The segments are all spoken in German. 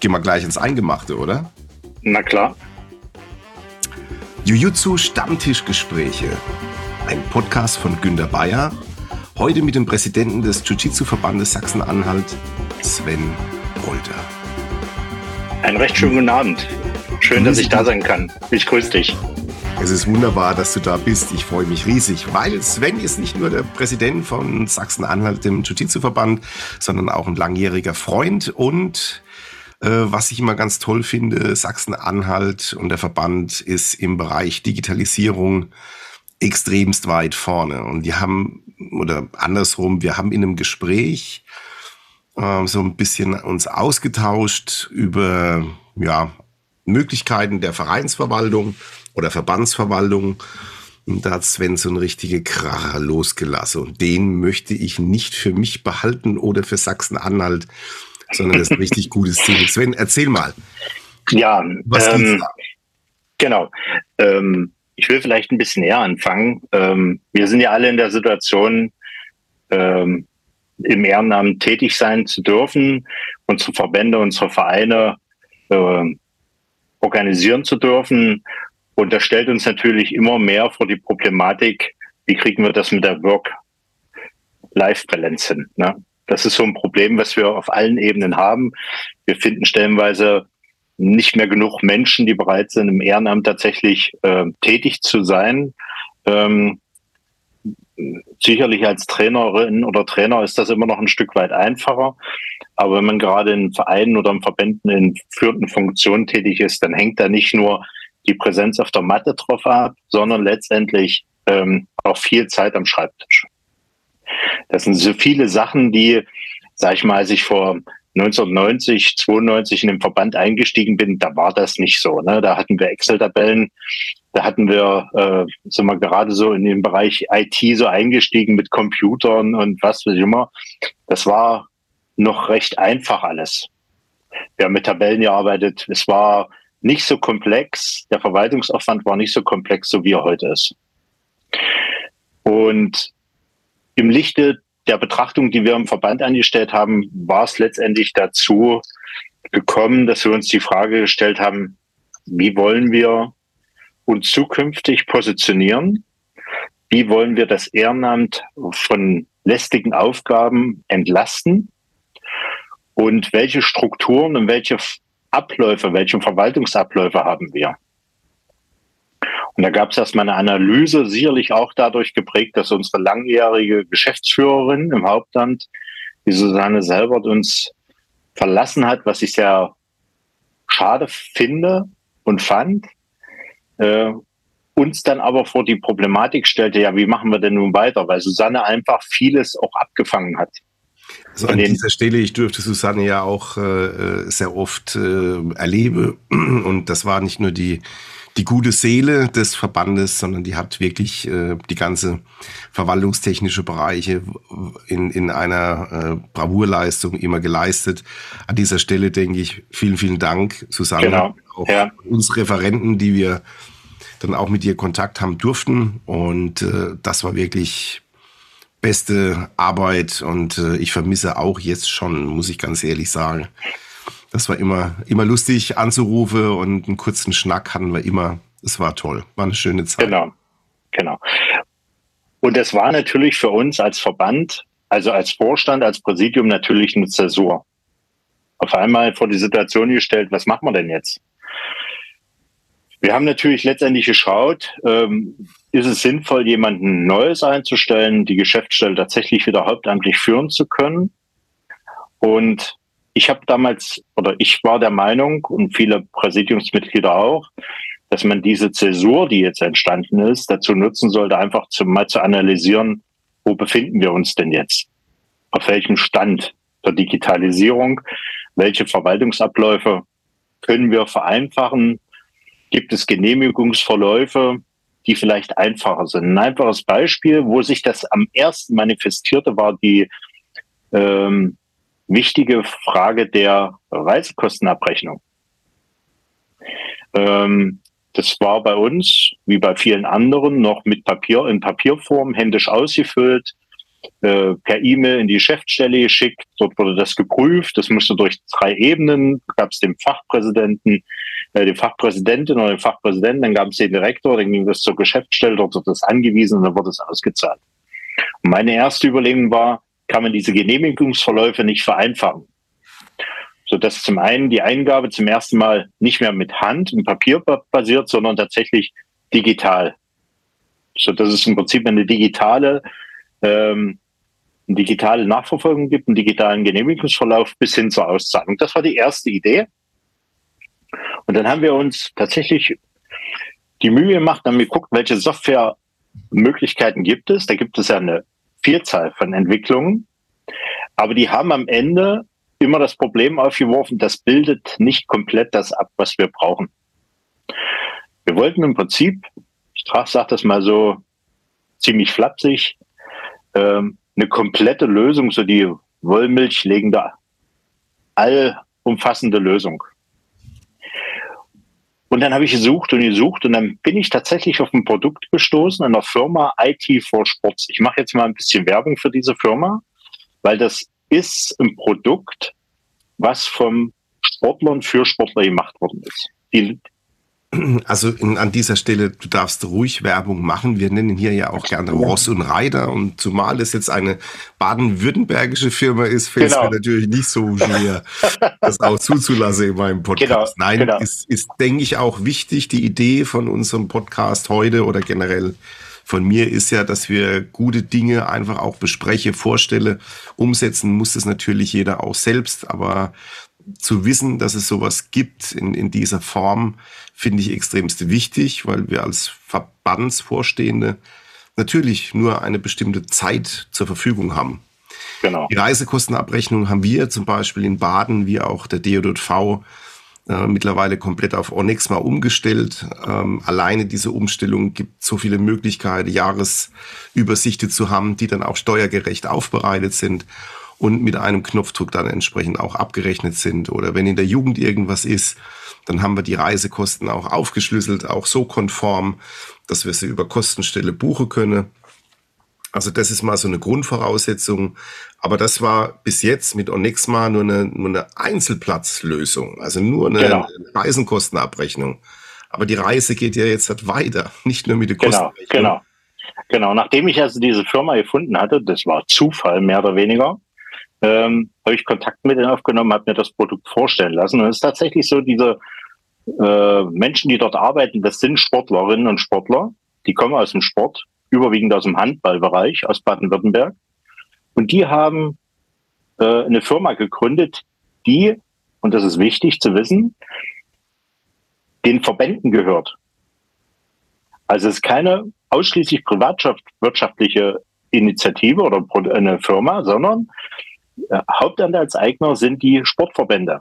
gehen wir gleich ins Eingemachte, oder? Na klar. Jujutsu Stammtischgespräche. Ein Podcast von Günter Bayer. Heute mit dem Präsidenten des Jiu-Jitsu-Verbandes Sachsen-Anhalt, Sven Polter. Einen recht schönen guten Abend. Schön, dass ich da sein kann. Ich grüße dich. Es ist wunderbar, dass du da bist. Ich freue mich riesig, weil Sven ist nicht nur der Präsident von Sachsen-Anhalt, dem Jiu-Jitsu-Verband, sondern auch ein langjähriger Freund und was ich immer ganz toll finde, Sachsen-Anhalt und der Verband ist im Bereich Digitalisierung extremst weit vorne. Und die haben, oder andersrum, wir haben in einem Gespräch äh, so ein bisschen uns ausgetauscht über ja, Möglichkeiten der Vereinsverwaltung oder Verbandsverwaltung. Und da hat Sven so eine richtige Kracher losgelassen. Und den möchte ich nicht für mich behalten oder für Sachsen-Anhalt, sondern das ist ein richtig gutes Ziel. Sven, erzähl mal. Ja, was ähm, genau. Ähm, ich will vielleicht ein bisschen näher anfangen. Ähm, wir sind ja alle in der Situation, ähm, im Ehrenamt tätig sein zu dürfen, unsere Verbände, unsere Vereine äh, organisieren zu dürfen und das stellt uns natürlich immer mehr vor die Problematik, wie kriegen wir das mit der Work-Life-Balance hin. Ne? Das ist so ein Problem, was wir auf allen Ebenen haben. Wir finden stellenweise nicht mehr genug Menschen, die bereit sind, im Ehrenamt tatsächlich äh, tätig zu sein. Ähm, sicherlich als Trainerin oder Trainer ist das immer noch ein Stück weit einfacher. Aber wenn man gerade in Vereinen oder in Verbänden in führenden Funktionen tätig ist, dann hängt da nicht nur die Präsenz auf der Matte drauf ab, sondern letztendlich ähm, auch viel Zeit am Schreibtisch. Das sind so viele Sachen, die, sag ich mal, als ich vor 1990, 92 in den Verband eingestiegen bin, da war das nicht so. Ne? Da hatten wir Excel-Tabellen, da hatten wir, äh, sind wir gerade so in den Bereich IT so eingestiegen mit Computern und was weiß ich immer. Das war noch recht einfach alles. Wir haben mit Tabellen gearbeitet. Es war nicht so komplex, der Verwaltungsaufwand war nicht so komplex, so wie er heute ist. Und im Lichte der Betrachtung, die wir im Verband angestellt haben, war es letztendlich dazu gekommen, dass wir uns die Frage gestellt haben, wie wollen wir uns zukünftig positionieren? Wie wollen wir das Ehrenamt von lästigen Aufgaben entlasten? Und welche Strukturen und welche Abläufe, welche Verwaltungsabläufe haben wir? Und da gab es erstmal eine Analyse, sicherlich auch dadurch geprägt, dass unsere langjährige Geschäftsführerin im Hauptamt, die Susanne Selbert, uns verlassen hat, was ich sehr schade finde und fand. Äh, uns dann aber vor die Problematik stellte, ja, wie machen wir denn nun weiter? Weil Susanne einfach vieles auch abgefangen hat. Also an dieser Stelle, ich durfte Susanne ja auch äh, sehr oft äh, erlebe und das war nicht nur die die gute Seele des Verbandes, sondern die hat wirklich äh, die ganze verwaltungstechnische Bereiche in, in einer äh, Bravourleistung immer geleistet. An dieser Stelle denke ich, vielen, vielen Dank, Susanne, genau. auch ja. uns Referenten, die wir dann auch mit dir Kontakt haben durften. Und äh, das war wirklich beste Arbeit und äh, ich vermisse auch jetzt schon, muss ich ganz ehrlich sagen. Das war immer, immer lustig anzurufen und einen kurzen Schnack hatten wir immer. Es war toll, war eine schöne Zeit. Genau, genau. Und es war natürlich für uns als Verband, also als Vorstand, als Präsidium natürlich eine Zäsur. Auf einmal vor die Situation gestellt, was machen wir denn jetzt? Wir haben natürlich letztendlich geschaut, ähm, ist es sinnvoll, jemanden Neues einzustellen, die Geschäftsstelle tatsächlich wieder hauptamtlich führen zu können? Und ich habe damals, oder ich war der Meinung und viele Präsidiumsmitglieder auch, dass man diese Zäsur, die jetzt entstanden ist, dazu nutzen sollte, einfach zu, mal zu analysieren, wo befinden wir uns denn jetzt? Auf welchem Stand der Digitalisierung? Welche Verwaltungsabläufe können wir vereinfachen? Gibt es Genehmigungsverläufe, die vielleicht einfacher sind? Ein einfaches Beispiel, wo sich das am ersten manifestierte, war die ähm, wichtige Frage der Reisekostenabrechnung. Ähm, das war bei uns, wie bei vielen anderen, noch mit Papier in Papierform händisch ausgefüllt. äh, per E-Mail in die Geschäftsstelle geschickt. Dort wurde das geprüft. Das musste durch drei Ebenen. Gab es den Fachpräsidenten, äh, die Fachpräsidentin oder den Fachpräsidenten, dann gab es den Direktor, dann ging das zur Geschäftsstelle, dort wird das angewiesen und dann wurde es ausgezahlt. Und meine erste Überlegung war, kann man diese Genehmigungsverläufe nicht vereinfachen? So dass zum einen die Eingabe zum ersten Mal nicht mehr mit Hand und Papier basiert, sondern tatsächlich digital. So dass es im Prinzip eine digitale ähm, eine digitale Nachverfolgung gibt, einen digitalen Genehmigungsverlauf bis hin zur Auszahlung. Das war die erste Idee. Und dann haben wir uns tatsächlich die Mühe gemacht, haben geguckt, welche Softwaremöglichkeiten gibt es. Da gibt es ja eine Vielzahl von Entwicklungen. Aber die haben am Ende immer das Problem aufgeworfen, das bildet nicht komplett das ab, was wir brauchen. Wir wollten im Prinzip, ich sage das mal so ziemlich flapsig, ähm, eine komplette Lösung, so die Wollmilch legende, allumfassende Lösung. Und dann habe ich gesucht und gesucht und dann bin ich tatsächlich auf ein Produkt gestoßen, einer Firma IT for Sports. Ich mache jetzt mal ein bisschen Werbung für diese Firma, weil das ist ein Produkt, was vom Sportlern für Sportler gemacht worden ist. Die, also in, an dieser Stelle, du darfst ruhig Werbung machen. Wir nennen hier ja auch gerne Ross und Reiter. Und zumal es jetzt eine baden-württembergische Firma ist, fällt es genau. mir natürlich nicht so schwer, das auch zuzulassen in meinem Podcast. Genau, Nein, genau. Ist, ist, denke ich, auch wichtig. Die Idee von unserem Podcast heute oder generell von mir ist ja, dass wir gute Dinge einfach auch bespreche, vorstelle. Umsetzen muss es natürlich jeder auch selbst. Aber zu wissen, dass es sowas gibt in, in dieser Form, finde ich extremst wichtig, weil wir als Verbandsvorstehende natürlich nur eine bestimmte Zeit zur Verfügung haben. Genau. Die Reisekostenabrechnung haben wir zum Beispiel in Baden, wie auch der DOV, äh, mittlerweile komplett auf Onyx mal umgestellt. Ähm, alleine diese Umstellung gibt so viele Möglichkeiten, Jahresübersichten zu haben, die dann auch steuergerecht aufbereitet sind und mit einem Knopfdruck dann entsprechend auch abgerechnet sind. Oder wenn in der Jugend irgendwas ist, dann haben wir die Reisekosten auch aufgeschlüsselt, auch so konform, dass wir sie über Kostenstelle buchen können. Also das ist mal so eine Grundvoraussetzung. Aber das war bis jetzt mit Onexma nur eine, nur eine Einzelplatzlösung, also nur eine genau. Reisenkostenabrechnung. Aber die Reise geht ja jetzt halt weiter, nicht nur mit den Kosten. Genau, genau. Genau, nachdem ich also diese Firma gefunden hatte, das war Zufall mehr oder weniger, ähm, habe ich Kontakt mit denen aufgenommen, habe mir das Produkt vorstellen lassen. Und es ist tatsächlich so, diese äh, Menschen, die dort arbeiten, das sind Sportlerinnen und Sportler, die kommen aus dem Sport, überwiegend aus dem Handballbereich, aus Baden-Württemberg. Und die haben äh, eine Firma gegründet, die, und das ist wichtig zu wissen, den Verbänden gehört. Also es ist keine ausschließlich privatwirtschaftliche Initiative oder eine Firma, sondern Hauptanteilseigner sind die Sportverbände.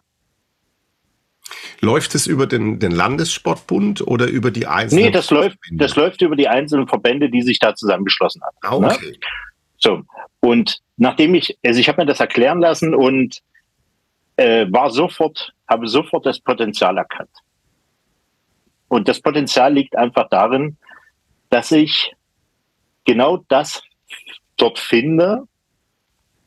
Läuft es über den, den Landessportbund oder über die einzelnen? Nee, das läuft, das läuft über die einzelnen Verbände, die sich da zusammengeschlossen haben. Ah, ne? okay. Ne? So. Und nachdem ich, also ich habe mir das erklären lassen und äh, war sofort, habe sofort das Potenzial erkannt. Und das Potenzial liegt einfach darin, dass ich genau das dort finde,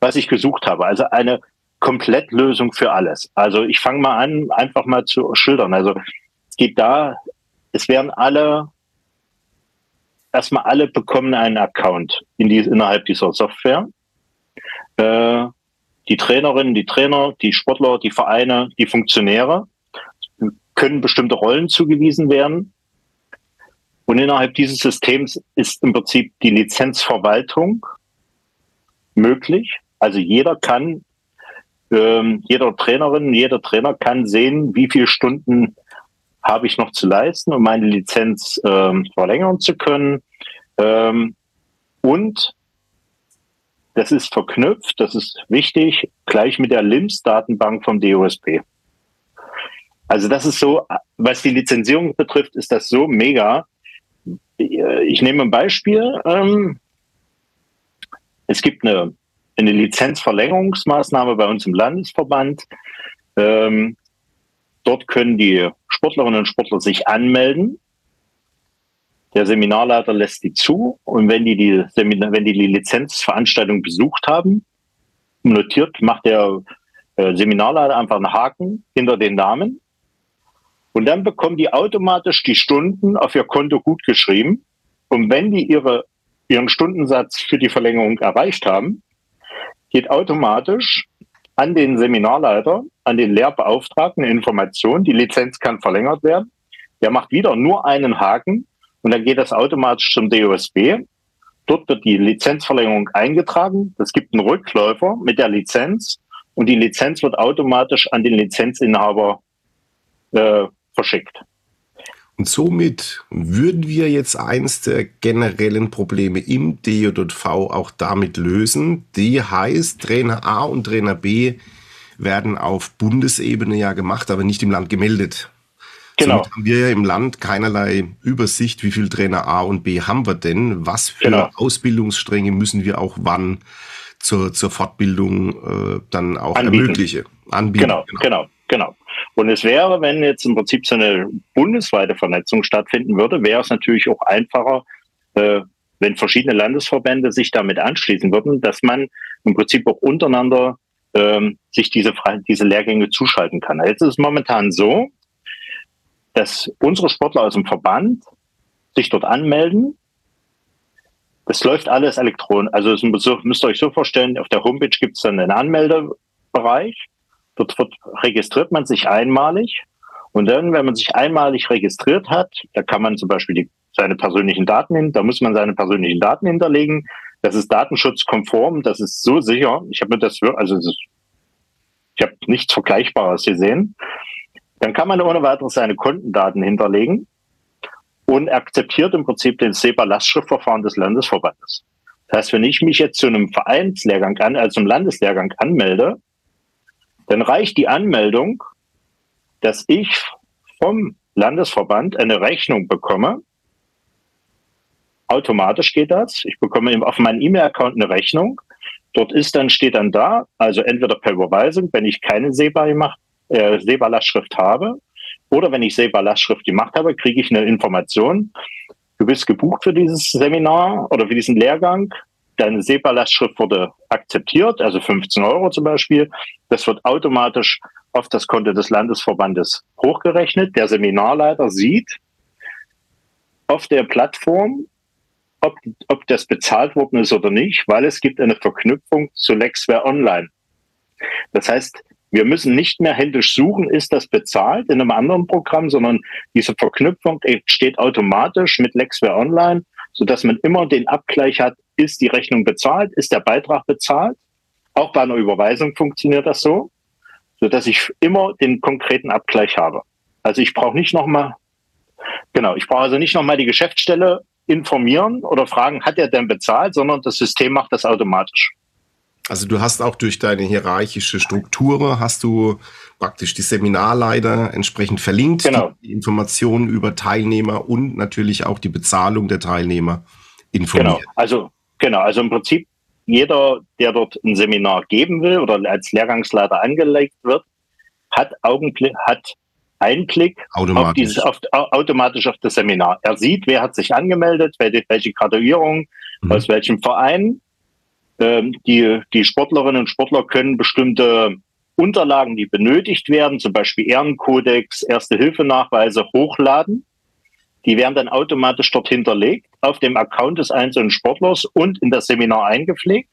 was ich gesucht habe. Also eine Komplettlösung für alles. Also ich fange mal an, einfach mal zu schildern. Also es geht da, es werden alle, erstmal alle bekommen einen Account in die, innerhalb dieser Software. Äh, die Trainerinnen, die Trainer, die Sportler, die Vereine, die Funktionäre können bestimmte Rollen zugewiesen werden. Und innerhalb dieses Systems ist im Prinzip die Lizenzverwaltung möglich. Also jeder kann, ähm, jeder Trainerin, jeder Trainer kann sehen, wie viele Stunden habe ich noch zu leisten, um meine Lizenz ähm, verlängern zu können. Ähm, und das ist verknüpft, das ist wichtig, gleich mit der LIMS-Datenbank vom DOSP. Also das ist so, was die Lizenzierung betrifft, ist das so mega. Ich nehme ein Beispiel. Ähm, es gibt eine eine Lizenzverlängerungsmaßnahme bei uns im Landesverband. Ähm, dort können die Sportlerinnen und Sportler sich anmelden. Der Seminarleiter lässt die zu und wenn die die, Seminar, wenn die, die Lizenzveranstaltung besucht haben, notiert, macht der äh, Seminarleiter einfach einen Haken hinter den Namen und dann bekommen die automatisch die Stunden auf ihr Konto gut geschrieben. Und wenn die ihre, ihren Stundensatz für die Verlängerung erreicht haben, geht automatisch an den Seminarleiter, an den Lehrbeauftragten eine Information, die Lizenz kann verlängert werden. Der macht wieder nur einen Haken und dann geht das automatisch zum DOSB. Dort wird die Lizenzverlängerung eingetragen. Das gibt einen Rückläufer mit der Lizenz und die Lizenz wird automatisch an den Lizenzinhaber äh, verschickt. Und somit würden wir jetzt eins der generellen Probleme im DJV auch damit lösen. Die heißt, Trainer A und Trainer B werden auf Bundesebene ja gemacht, aber nicht im Land gemeldet. Genau. Somit haben wir ja im Land keinerlei Übersicht, wie viel Trainer A und B haben wir denn, was für genau. Ausbildungsstränge müssen wir auch wann zur, zur Fortbildung äh, dann auch Anbieten. ermögliche. Anbieten. Genau, genau, genau. genau. Und es wäre, wenn jetzt im Prinzip so eine bundesweite Vernetzung stattfinden würde, wäre es natürlich auch einfacher, äh, wenn verschiedene Landesverbände sich damit anschließen würden, dass man im Prinzip auch untereinander ähm, sich diese, diese Lehrgänge zuschalten kann. Jetzt ist es momentan so, dass unsere Sportler aus dem Verband sich dort anmelden. Das läuft alles elektronisch. Also es müsst ihr euch so vorstellen, auf der Homepage gibt es dann einen Anmeldebereich Dort registriert man sich einmalig. Und dann, wenn man sich einmalig registriert hat, da kann man zum Beispiel die, seine persönlichen Daten hin, da muss man seine persönlichen Daten hinterlegen. Das ist datenschutzkonform, das ist so sicher. Ich habe mir das, also das ich habe nichts Vergleichbares gesehen. Dann kann man ohne weiteres seine Kontendaten hinterlegen und akzeptiert im Prinzip den SEPA-Lastschriftverfahren des Landesverbandes. Das heißt, wenn ich mich jetzt zu einem Vereinslehrgang an, also einem Landeslehrgang anmelde, dann reicht die Anmeldung, dass ich vom Landesverband eine Rechnung bekomme. Automatisch geht das. Ich bekomme auf meinen E-Mail-Account eine Rechnung. Dort ist dann, steht dann da, also entweder per Überweisung, wenn ich keine äh, SEBA-Lastschrift habe, oder wenn ich SEBA-Lastschrift gemacht habe, kriege ich eine Information. Du bist gebucht für dieses Seminar oder für diesen Lehrgang deine SEPA-Lastschrift wurde akzeptiert, also 15 Euro zum Beispiel. Das wird automatisch auf das Konto des Landesverbandes hochgerechnet. Der Seminarleiter sieht auf der Plattform, ob, ob das bezahlt worden ist oder nicht, weil es gibt eine Verknüpfung zu Lexware Online. Das heißt, wir müssen nicht mehr händisch suchen, ist das bezahlt in einem anderen Programm, sondern diese Verknüpfung steht automatisch mit Lexware Online, sodass man immer den Abgleich hat, ist die Rechnung bezahlt? Ist der Beitrag bezahlt? Auch bei einer Überweisung funktioniert das so, so dass ich immer den konkreten Abgleich habe. Also ich brauche nicht nochmal, genau, ich brauche also nicht nochmal die Geschäftsstelle informieren oder fragen, hat er denn bezahlt, sondern das System macht das automatisch. Also du hast auch durch deine hierarchische Struktur hast du praktisch die Seminarleiter entsprechend verlinkt, genau. die Informationen über Teilnehmer und natürlich auch die Bezahlung der Teilnehmer informiert. Genau. Also Genau, also im Prinzip jeder, der dort ein Seminar geben will oder als Lehrgangsleiter angelegt wird, hat Augenblick, hat Einblick automatisch. Auf dieses, auf, automatisch auf das Seminar. Er sieht, wer hat sich angemeldet, welche, Graduierung, mhm. aus welchem Verein. Ähm, die, die Sportlerinnen und Sportler können bestimmte Unterlagen, die benötigt werden, zum Beispiel Ehrenkodex, Erste-Hilfe-Nachweise hochladen. Die werden dann automatisch dort hinterlegt auf dem Account des einzelnen Sportlers und in das Seminar eingepflegt,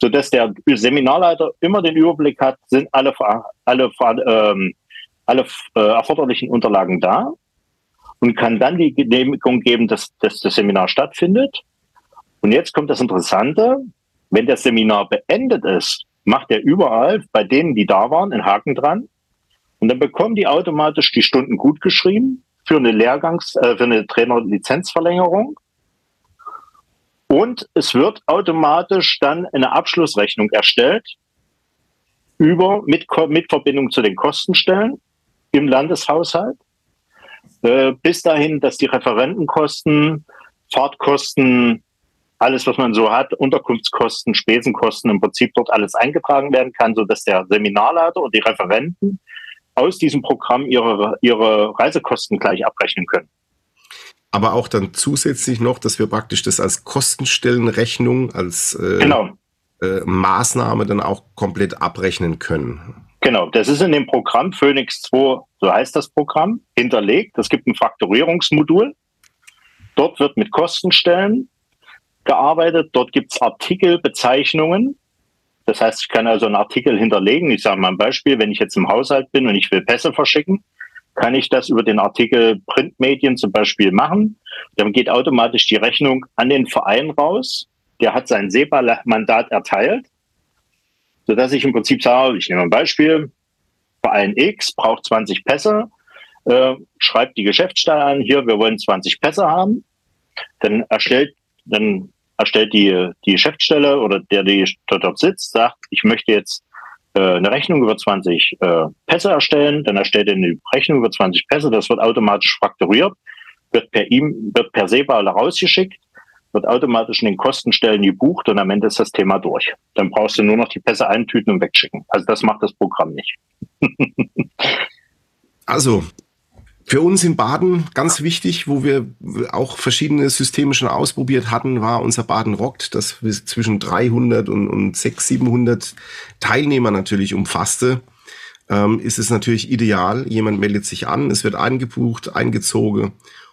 sodass der Seminarleiter immer den Überblick hat, sind alle, alle, ähm, alle äh, erforderlichen Unterlagen da und kann dann die Genehmigung geben, dass, dass das Seminar stattfindet. Und jetzt kommt das Interessante, wenn das Seminar beendet ist, macht er überall bei denen, die da waren, einen Haken dran. Und dann bekommen die automatisch die Stunden gut geschrieben für eine Lehrgangs-, äh, für eine Trainerlizenzverlängerung. Und es wird automatisch dann eine Abschlussrechnung erstellt über mit, mit Verbindung zu den Kostenstellen im Landeshaushalt. Äh, bis dahin, dass die Referentenkosten, Fahrtkosten, alles, was man so hat, Unterkunftskosten, Spesenkosten im Prinzip dort alles eingetragen werden kann, so dass der Seminarleiter und die Referenten aus diesem Programm ihre, ihre Reisekosten gleich abrechnen können. aber auch dann zusätzlich noch, dass wir praktisch das als Kostenstellenrechnung, als äh, genau. äh, Maßnahme dann auch komplett abrechnen können. Genau, das ist in dem Programm Phoenix 2, so heißt das Programm, hinterlegt. Es gibt ein Faktorierungsmodul. Dort wird mit Kostenstellen gearbeitet. Dort gibt es Artikelbezeichnungen. Das heißt, ich kann also einen Artikel hinterlegen. Ich sage mal ein Beispiel, wenn ich jetzt im Haushalt bin und ich will Pässe verschicken, kann ich das über den Artikel Printmedien zum Beispiel machen. Dann geht automatisch die Rechnung an den Verein raus. Der hat sein SEPA-Mandat erteilt sodass ich im Prinzip sage, ich nehme ein Beispiel, Verein X braucht 20 Pässe, äh, schreibt die Geschäftsstelle an, hier, wir wollen 20 Pässe haben, dann erstellt, dann erstellt die, die Geschäftsstelle oder der, der dort sitzt, sagt, ich möchte jetzt äh, eine Rechnung über 20 äh, Pässe erstellen, dann erstellt er eine Rechnung über 20 Pässe, das wird automatisch fakturiert, wird per ihm, wird per SEPA rausgeschickt wird automatisch in den Kostenstellen gebucht und am Ende ist das Thema durch. Dann brauchst du nur noch die Pässe eintüten und wegschicken. Also das macht das Programm nicht. also, für uns in Baden ganz wichtig, wo wir auch verschiedene Systeme schon ausprobiert hatten, war unser Baden rockt, das zwischen 300 und, und 600, 700 Teilnehmer natürlich umfasste. Ähm, ist es natürlich ideal. Jemand meldet sich an, es wird eingebucht, eingezogen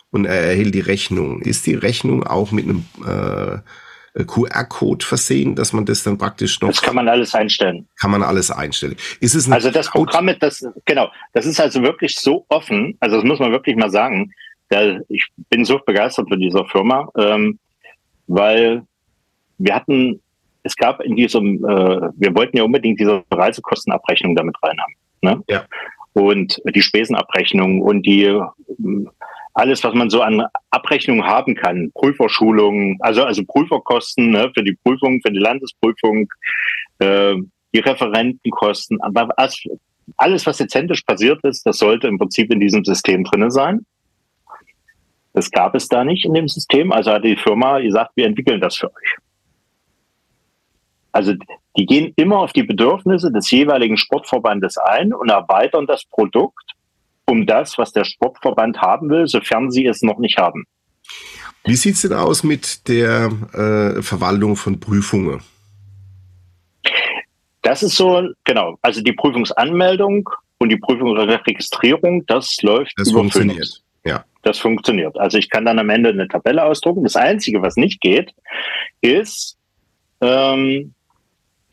und er erhält die Rechnung. Ist die Rechnung auch mit einem äh, QR-Code versehen, dass man das dann praktisch noch. Das kann man alles einstellen. Kann man alles einstellen. Ist es also das Programm, das genau, das ist also wirklich so offen. Also das muss man wirklich mal sagen. Ich bin so begeistert von dieser Firma, ähm, weil wir hatten, es gab in diesem, äh, wir wollten ja unbedingt diese Reisekostenabrechnung damit rein haben. Ne? Ja. Und die Spesenabrechnung und die alles, was man so an Abrechnungen haben kann, Prüferschulungen, also also Prüferkosten ne, für die Prüfung, für die Landesprüfung, äh, die Referentenkosten, aber alles, was jetzt händisch passiert ist, das sollte im Prinzip in diesem System drinne sein. Das gab es da nicht in dem System, also hat die Firma gesagt, wir entwickeln das für euch. Also die gehen immer auf die Bedürfnisse des jeweiligen Sportverbandes ein und erweitern das Produkt um das, was der Sportverband haben will, sofern sie es noch nicht haben. Wie sieht es denn aus mit der äh, Verwaltung von Prüfungen? Das ist so, genau, also die Prüfungsanmeldung und die Prüfungsregistrierung, das läuft das über funktioniert. Phoenix. Ja. Das funktioniert. Also ich kann dann am Ende eine Tabelle ausdrucken. Das Einzige, was nicht geht, ist ähm,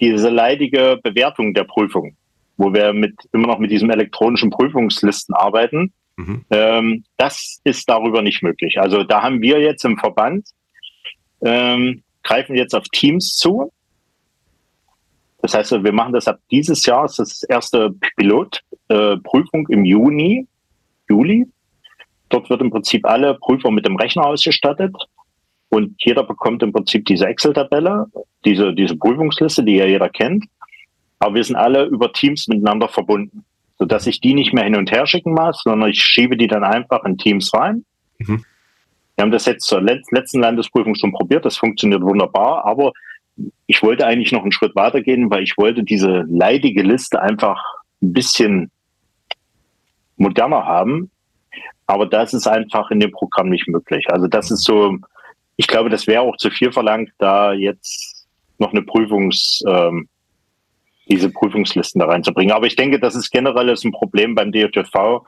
diese leidige Bewertung der Prüfung wo wir mit immer noch mit diesem elektronischen Prüfungslisten arbeiten. Mhm. Ähm, das ist darüber nicht möglich. Also da haben wir jetzt im Verband ähm, greifen jetzt auf Teams zu. Das heißt, wir machen das ab dieses Jahr, das ist das erste Pilotprüfung äh, im Juni, Juli. Dort wird im Prinzip alle Prüfer mit dem Rechner ausgestattet und jeder bekommt im Prinzip diese Excel-Tabelle, diese, diese Prüfungsliste, die ja jeder kennt. Aber wir sind alle über Teams miteinander verbunden, sodass ich die nicht mehr hin und her schicken muss, sondern ich schiebe die dann einfach in Teams rein. Mhm. Wir haben das jetzt zur letzten Landesprüfung schon probiert, das funktioniert wunderbar, aber ich wollte eigentlich noch einen Schritt weitergehen, weil ich wollte diese leidige Liste einfach ein bisschen moderner haben. Aber das ist einfach in dem Programm nicht möglich. Also das ist so, ich glaube, das wäre auch zu viel verlangt, da jetzt noch eine Prüfungs, ähm, diese Prüfungslisten da reinzubringen. Aber ich denke, das ist generell ein Problem beim DJV,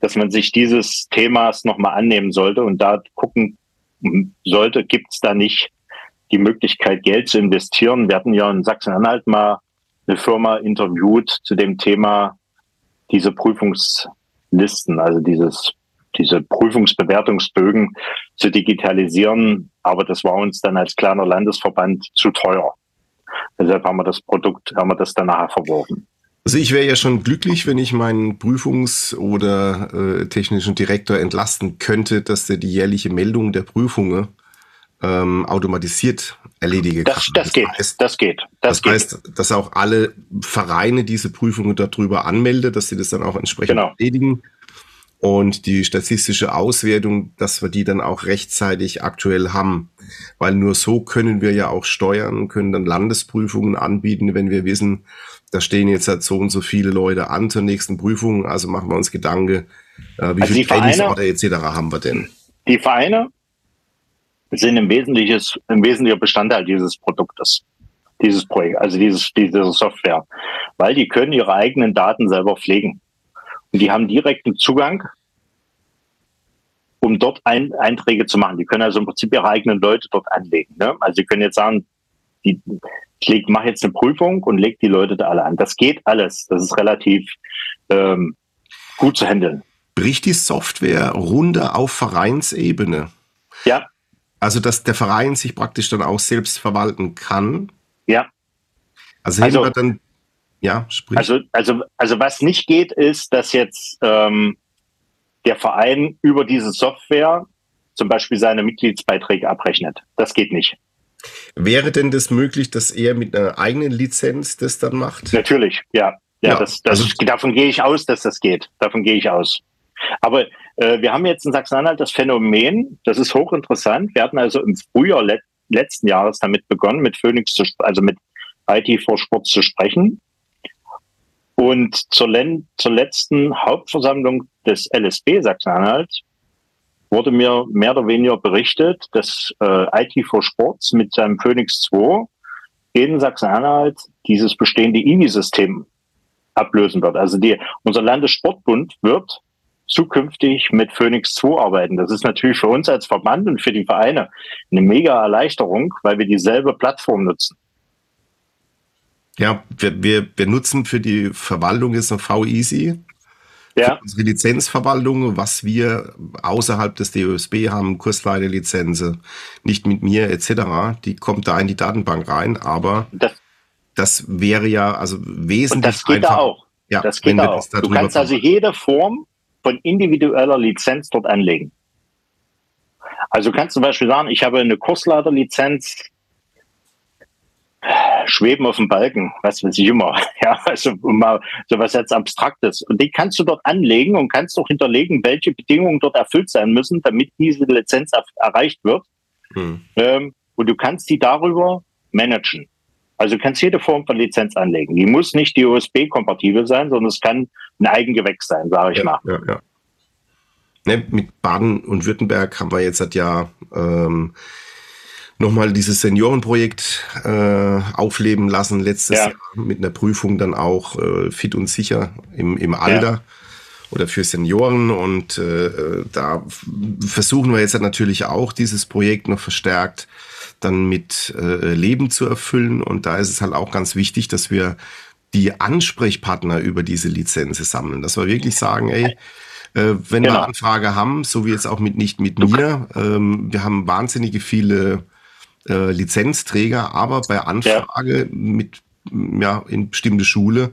dass man sich dieses Themas nochmal annehmen sollte und da gucken sollte, gibt es da nicht die Möglichkeit, Geld zu investieren. Wir hatten ja in Sachsen-Anhalt mal eine Firma interviewt zu dem Thema diese Prüfungslisten, also dieses, diese Prüfungsbewertungsbögen zu digitalisieren. Aber das war uns dann als kleiner Landesverband zu teuer. Deshalb haben wir das Produkt, haben wir das danach verworfen. Also ich wäre ja schon glücklich, wenn ich meinen Prüfungs- oder äh, technischen Direktor entlasten könnte, dass der die jährliche Meldung der Prüfungen ähm, automatisiert erledigen das, kann. Das, das geht, heißt, das geht. Das, das geht. heißt, dass auch alle Vereine diese Prüfungen darüber anmelden, dass sie das dann auch entsprechend genau. erledigen und die statistische Auswertung, dass wir die dann auch rechtzeitig aktuell haben. Weil nur so können wir ja auch steuern, können dann Landesprüfungen anbieten, wenn wir wissen, da stehen jetzt halt so und so viele Leute an zur nächsten Prüfung. Also machen wir uns Gedanken, äh, wie also viele Trainingsorte etc. haben wir denn? die Vereine sind im, Wesentliches, im wesentlicher Bestandteil dieses Produktes, dieses Projekt, also dieses, diese Software, weil die können ihre eigenen Daten selber pflegen. Und die haben direkten Zugang, um dort ein, Einträge zu machen. Die können also im Prinzip ihre eigenen Leute dort anlegen. Ne? Also sie können jetzt sagen, die, ich mache jetzt eine Prüfung und leg die Leute da alle an. Das geht alles. Das ist relativ ähm, gut zu handeln. Bricht die Software runter auf Vereinsebene? Ja. Also, dass der Verein sich praktisch dann auch selbst verwalten kann? Ja. Also, also wir dann, ja, sprich. Also, also, also, was nicht geht, ist, dass jetzt ähm, der Verein über diese Software zum Beispiel seine Mitgliedsbeiträge abrechnet. Das geht nicht. Wäre denn das möglich, dass er mit einer eigenen Lizenz das dann macht? Natürlich, ja. Ja, ja das, das, also, davon gehe ich aus, dass das geht. Davon gehe ich aus. Aber äh, wir haben jetzt in Sachsen-Anhalt das Phänomen, das ist hochinteressant. Wir hatten also im Frühjahr let letzten Jahres damit begonnen, mit Phoenix zu, also mit IT for Sport zu sprechen. Und zur, zur letzten Hauptversammlung des LSB Sachsen-Anhalt wurde mir mehr oder weniger berichtet, dass äh, IT for Sports mit seinem Phoenix 2 in Sachsen-Anhalt dieses bestehende IWI-System ablösen wird. Also die, unser Landessportbund wird zukünftig mit Phoenix 2 arbeiten. Das ist natürlich für uns als Verband und für die Vereine eine mega Erleichterung, weil wir dieselbe Plattform nutzen. Ja, wir, wir, wir nutzen für die Verwaltung ist noch V-Easy. Ja. unsere Lizenzverwaltung, was wir außerhalb des DOSB haben, Kursleiterlizenze, nicht mit mir etc., die kommt da in die Datenbank rein, aber das, das wäre ja also wesentlich und das geht einfach, da auch. Ja, das geht da auch. Du kannst also jede Form von individueller Lizenz dort anlegen. Also du kannst zum Beispiel sagen, ich habe eine Kursleiterlizenz Schweben auf dem Balken, was weiß ich immer. Ja, also mal so was jetzt Abstraktes. Und die kannst du dort anlegen und kannst auch hinterlegen, welche Bedingungen dort erfüllt sein müssen, damit diese Lizenz erreicht wird. Hm. Ähm, und du kannst die darüber managen. Also du kannst jede Form von Lizenz anlegen. Die muss nicht die USB-kompatibel sein, sondern es kann ein Eigengewächs sein, sage ich ja, mal. Ja, ja. Ne, mit Baden und Württemberg haben wir jetzt seit Jahr ähm, nochmal dieses Seniorenprojekt äh, aufleben lassen, letztes ja. Jahr mit einer Prüfung dann auch äh, fit und sicher im, im Alter. Ja. Oder für Senioren und äh, da versuchen wir jetzt natürlich auch dieses Projekt noch verstärkt dann mit äh, Leben zu erfüllen. Und da ist es halt auch ganz wichtig, dass wir die Ansprechpartner über diese Lizenz sammeln. Dass wir wirklich sagen, ey, äh, wenn genau. wir Anfrage haben, so wie jetzt auch mit nicht mit mir, ähm, wir haben wahnsinnige viele äh, Lizenzträger, aber bei Anfrage ja. mit ja in bestimmte Schule,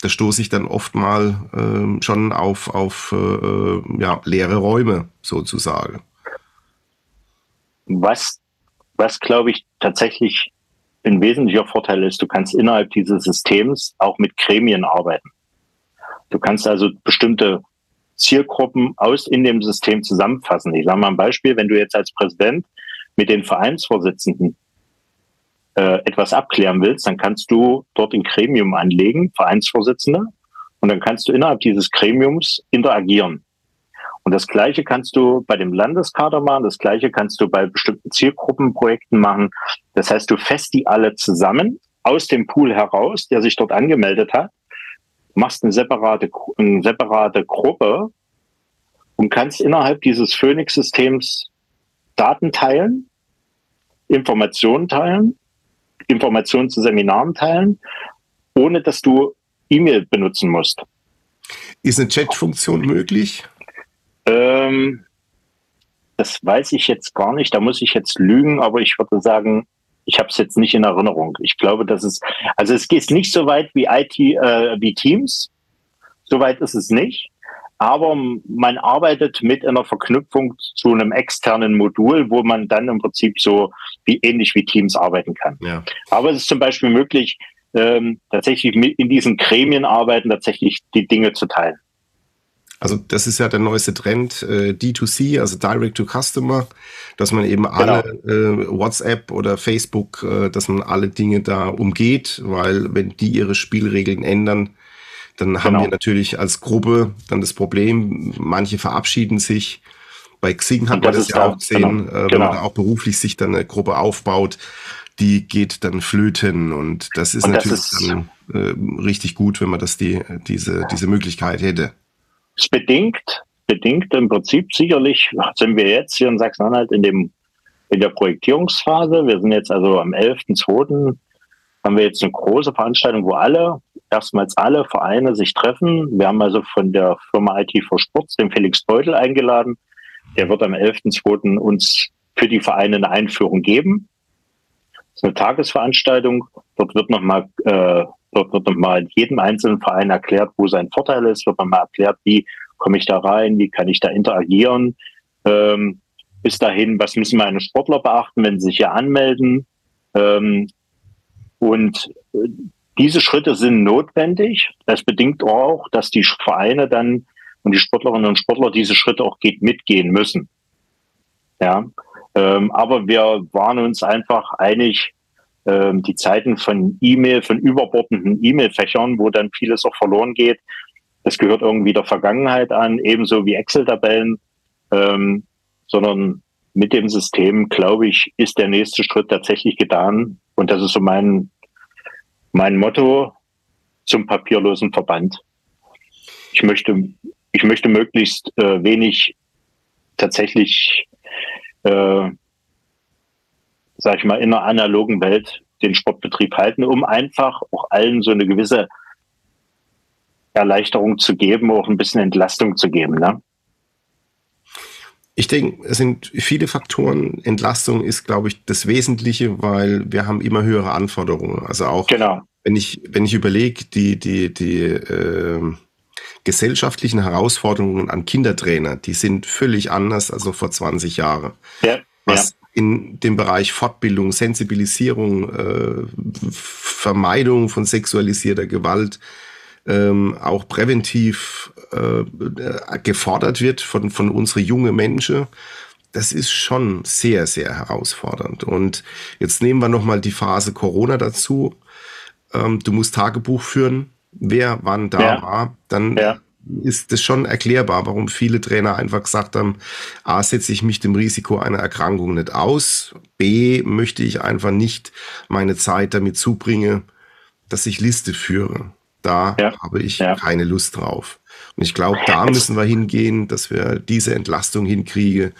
da stoße ich dann oft mal äh, schon auf auf äh, ja leere Räume sozusagen. Was was glaube ich tatsächlich ein wesentlicher Vorteil ist, du kannst innerhalb dieses Systems auch mit Gremien arbeiten. Du kannst also bestimmte Zielgruppen aus in dem System zusammenfassen. Ich sage mal ein Beispiel, wenn du jetzt als Präsident mit den Vereinsvorsitzenden äh, etwas abklären willst, dann kannst du dort ein Gremium anlegen, Vereinsvorsitzende, und dann kannst du innerhalb dieses Gremiums interagieren. Und das Gleiche kannst du bei dem Landeskader machen, das Gleiche kannst du bei bestimmten Zielgruppenprojekten machen. Das heißt, du fässt die alle zusammen aus dem Pool heraus, der sich dort angemeldet hat, machst eine separate, eine separate Gruppe und kannst innerhalb dieses Phoenix-Systems Daten teilen, Informationen teilen, Informationen zu Seminaren teilen, ohne dass du E-Mail benutzen musst. Ist eine Chat-Funktion möglich? Ähm, das weiß ich jetzt gar nicht. Da muss ich jetzt lügen, aber ich würde sagen, ich habe es jetzt nicht in Erinnerung. Ich glaube, dass es, also es geht nicht so weit wie IT, äh, wie Teams. So weit ist es nicht aber man arbeitet mit einer Verknüpfung zu einem externen Modul, wo man dann im Prinzip so wie ähnlich wie Teams arbeiten kann. Ja. Aber es ist zum Beispiel möglich, ähm, tatsächlich mit in diesen Gremien arbeiten, tatsächlich die Dinge zu teilen. Also das ist ja der neueste Trend, äh, D2C, also Direct to Customer, dass man eben alle genau. äh, WhatsApp oder Facebook, äh, dass man alle Dinge da umgeht, weil wenn die ihre Spielregeln ändern, dann haben genau. wir natürlich als Gruppe dann das Problem, manche verabschieden sich, Bei Xing hat man das ja auch gesehen, genau, äh, wenn genau. man da auch beruflich sich dann eine Gruppe aufbaut, die geht dann flöten und das ist und natürlich das ist, dann äh, richtig gut, wenn man das die, diese, diese Möglichkeit hätte. Es bedingt, bedingt im Prinzip sicherlich sind wir jetzt hier in Sachsen-Anhalt in dem in der Projektierungsphase. Wir sind jetzt also am 11.2. haben wir jetzt eine große Veranstaltung, wo alle, erstmals alle Vereine sich treffen. Wir haben also von der Firma IT for Sports den Felix Beutel eingeladen. Der wird am 11.2. uns für die Vereine eine Einführung geben. Das ist eine Tagesveranstaltung. Dort wird nochmal, äh, dort wird nochmal jedem einzelnen Verein erklärt, wo sein Vorteil ist, wird nochmal erklärt, wie komme ich da rein, wie kann ich da interagieren. Ähm, bis dahin, was müssen meine Sportler beachten, wenn sie sich hier anmelden? Ähm, und äh, diese Schritte sind notwendig. Das bedingt auch, dass die Vereine dann und die Sportlerinnen und Sportler diese Schritte auch geht, mitgehen müssen. Ja, ähm, aber wir waren uns einfach einig, ähm, die Zeiten von E-Mail, von überbordenden E-Mail-Fächern, wo dann vieles auch verloren geht, das gehört irgendwie der Vergangenheit an, ebenso wie Excel-Tabellen. Ähm, sondern mit dem System, glaube ich, ist der nächste Schritt tatsächlich getan. Und das ist so mein, mein Motto zum papierlosen Verband. Ich möchte, ich möchte möglichst äh, wenig tatsächlich, äh, sag ich mal, in einer analogen Welt den Sportbetrieb halten, um einfach auch allen so eine gewisse Erleichterung zu geben, auch ein bisschen Entlastung zu geben. Ne? Ich denke, es sind viele Faktoren. Entlastung ist, glaube ich, das Wesentliche, weil wir haben immer höhere Anforderungen. Also auch, genau. wenn ich, wenn ich überlege, die, die, die äh, gesellschaftlichen Herausforderungen an Kindertrainer, die sind völlig anders als vor 20 Jahren. Ja, Was ja. in dem Bereich Fortbildung, Sensibilisierung, äh, Vermeidung von sexualisierter Gewalt, ähm, auch präventiv äh, gefordert wird von, von unsere junge Menschen, das ist schon sehr, sehr herausfordernd. Und jetzt nehmen wir nochmal die Phase Corona dazu. Ähm, du musst Tagebuch führen, wer wann da ja. war, dann ja. ist das schon erklärbar, warum viele Trainer einfach gesagt haben, A, setze ich mich dem Risiko einer Erkrankung nicht aus, B, möchte ich einfach nicht meine Zeit damit zubringen, dass ich Liste führe. Da ja. habe ich ja. keine Lust drauf. Und ich glaube, da müssen wir hingehen, dass wir diese Entlastung hinkriegen,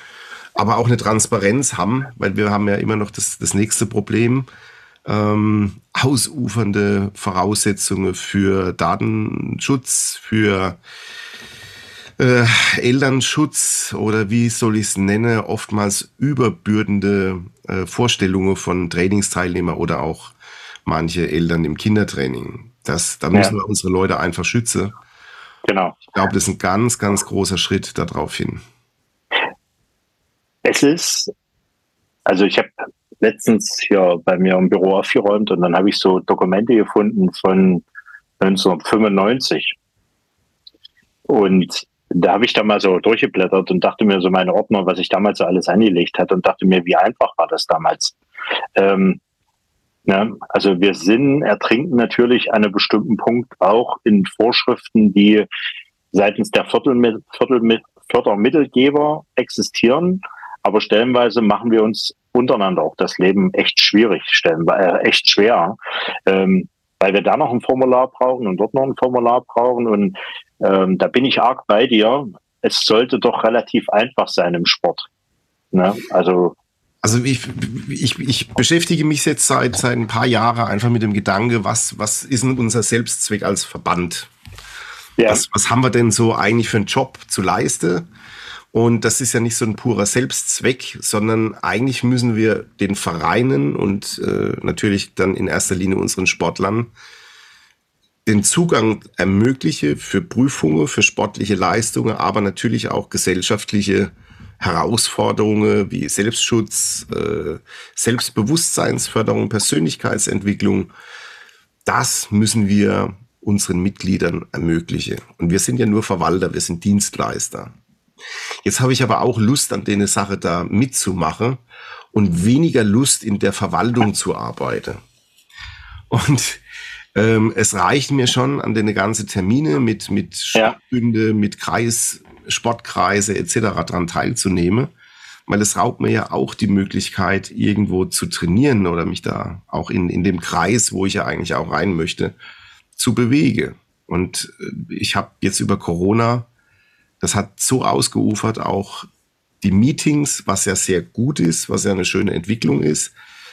aber auch eine Transparenz haben, weil wir haben ja immer noch das, das nächste Problem. Ähm, ausufernde Voraussetzungen für Datenschutz, für äh, Elternschutz oder wie soll ich es nennen, oftmals überbürdende äh, Vorstellungen von Trainingsteilnehmern oder auch manche Eltern im Kindertraining. Das, da müssen ja. wir unsere Leute einfach schützen. Genau. Ich glaube, das ist ein ganz, ganz großer Schritt darauf hin. Es ist, also ich habe letztens hier bei mir im Büro aufgeräumt und dann habe ich so Dokumente gefunden von 1995. Und da habe ich da mal so durchgeblättert und dachte mir so meine Ordner, was ich damals so alles angelegt hatte und dachte mir, wie einfach war das damals. Ähm, ja, also wir sind, ertrinken natürlich an einem bestimmten Punkt auch in Vorschriften, die seitens der Viertel, Viertel, Fördermittelgeber existieren. Aber stellenweise machen wir uns untereinander auch das Leben echt schwierig, stellenweise äh, echt schwer, ähm, weil wir da noch ein Formular brauchen und dort noch ein Formular brauchen. Und ähm, da bin ich arg bei dir. Es sollte doch relativ einfach sein im Sport. Ne? Also also ich, ich, ich beschäftige mich jetzt seit, seit ein paar Jahren einfach mit dem Gedanke, was, was ist denn unser Selbstzweck als Verband? Ja. Was, was haben wir denn so eigentlich für einen Job zu leisten? Und das ist ja nicht so ein purer Selbstzweck, sondern eigentlich müssen wir den Vereinen und äh, natürlich dann in erster Linie unseren Sportlern den Zugang ermögliche für Prüfungen, für sportliche Leistungen, aber natürlich auch gesellschaftliche Herausforderungen wie Selbstschutz, äh, Selbstbewusstseinsförderung, Persönlichkeitsentwicklung, das müssen wir unseren Mitgliedern ermöglichen. Und wir sind ja nur Verwalter, wir sind Dienstleister. Jetzt habe ich aber auch Lust, an der Sache da mitzumachen und weniger Lust, in der Verwaltung zu arbeiten. Und ähm, es reicht mir schon an den ganzen Termine mit, mit Stadtbünde, ja. mit Kreis, Sportkreise etc. daran teilzunehmen, weil es raubt mir ja auch die Möglichkeit, irgendwo zu trainieren oder mich da auch in, in dem Kreis, wo ich ja eigentlich auch rein möchte, zu bewege. Und äh, ich habe jetzt über Corona, das hat so ausgeufert, auch die Meetings, was ja sehr gut ist, was ja eine schöne Entwicklung ist.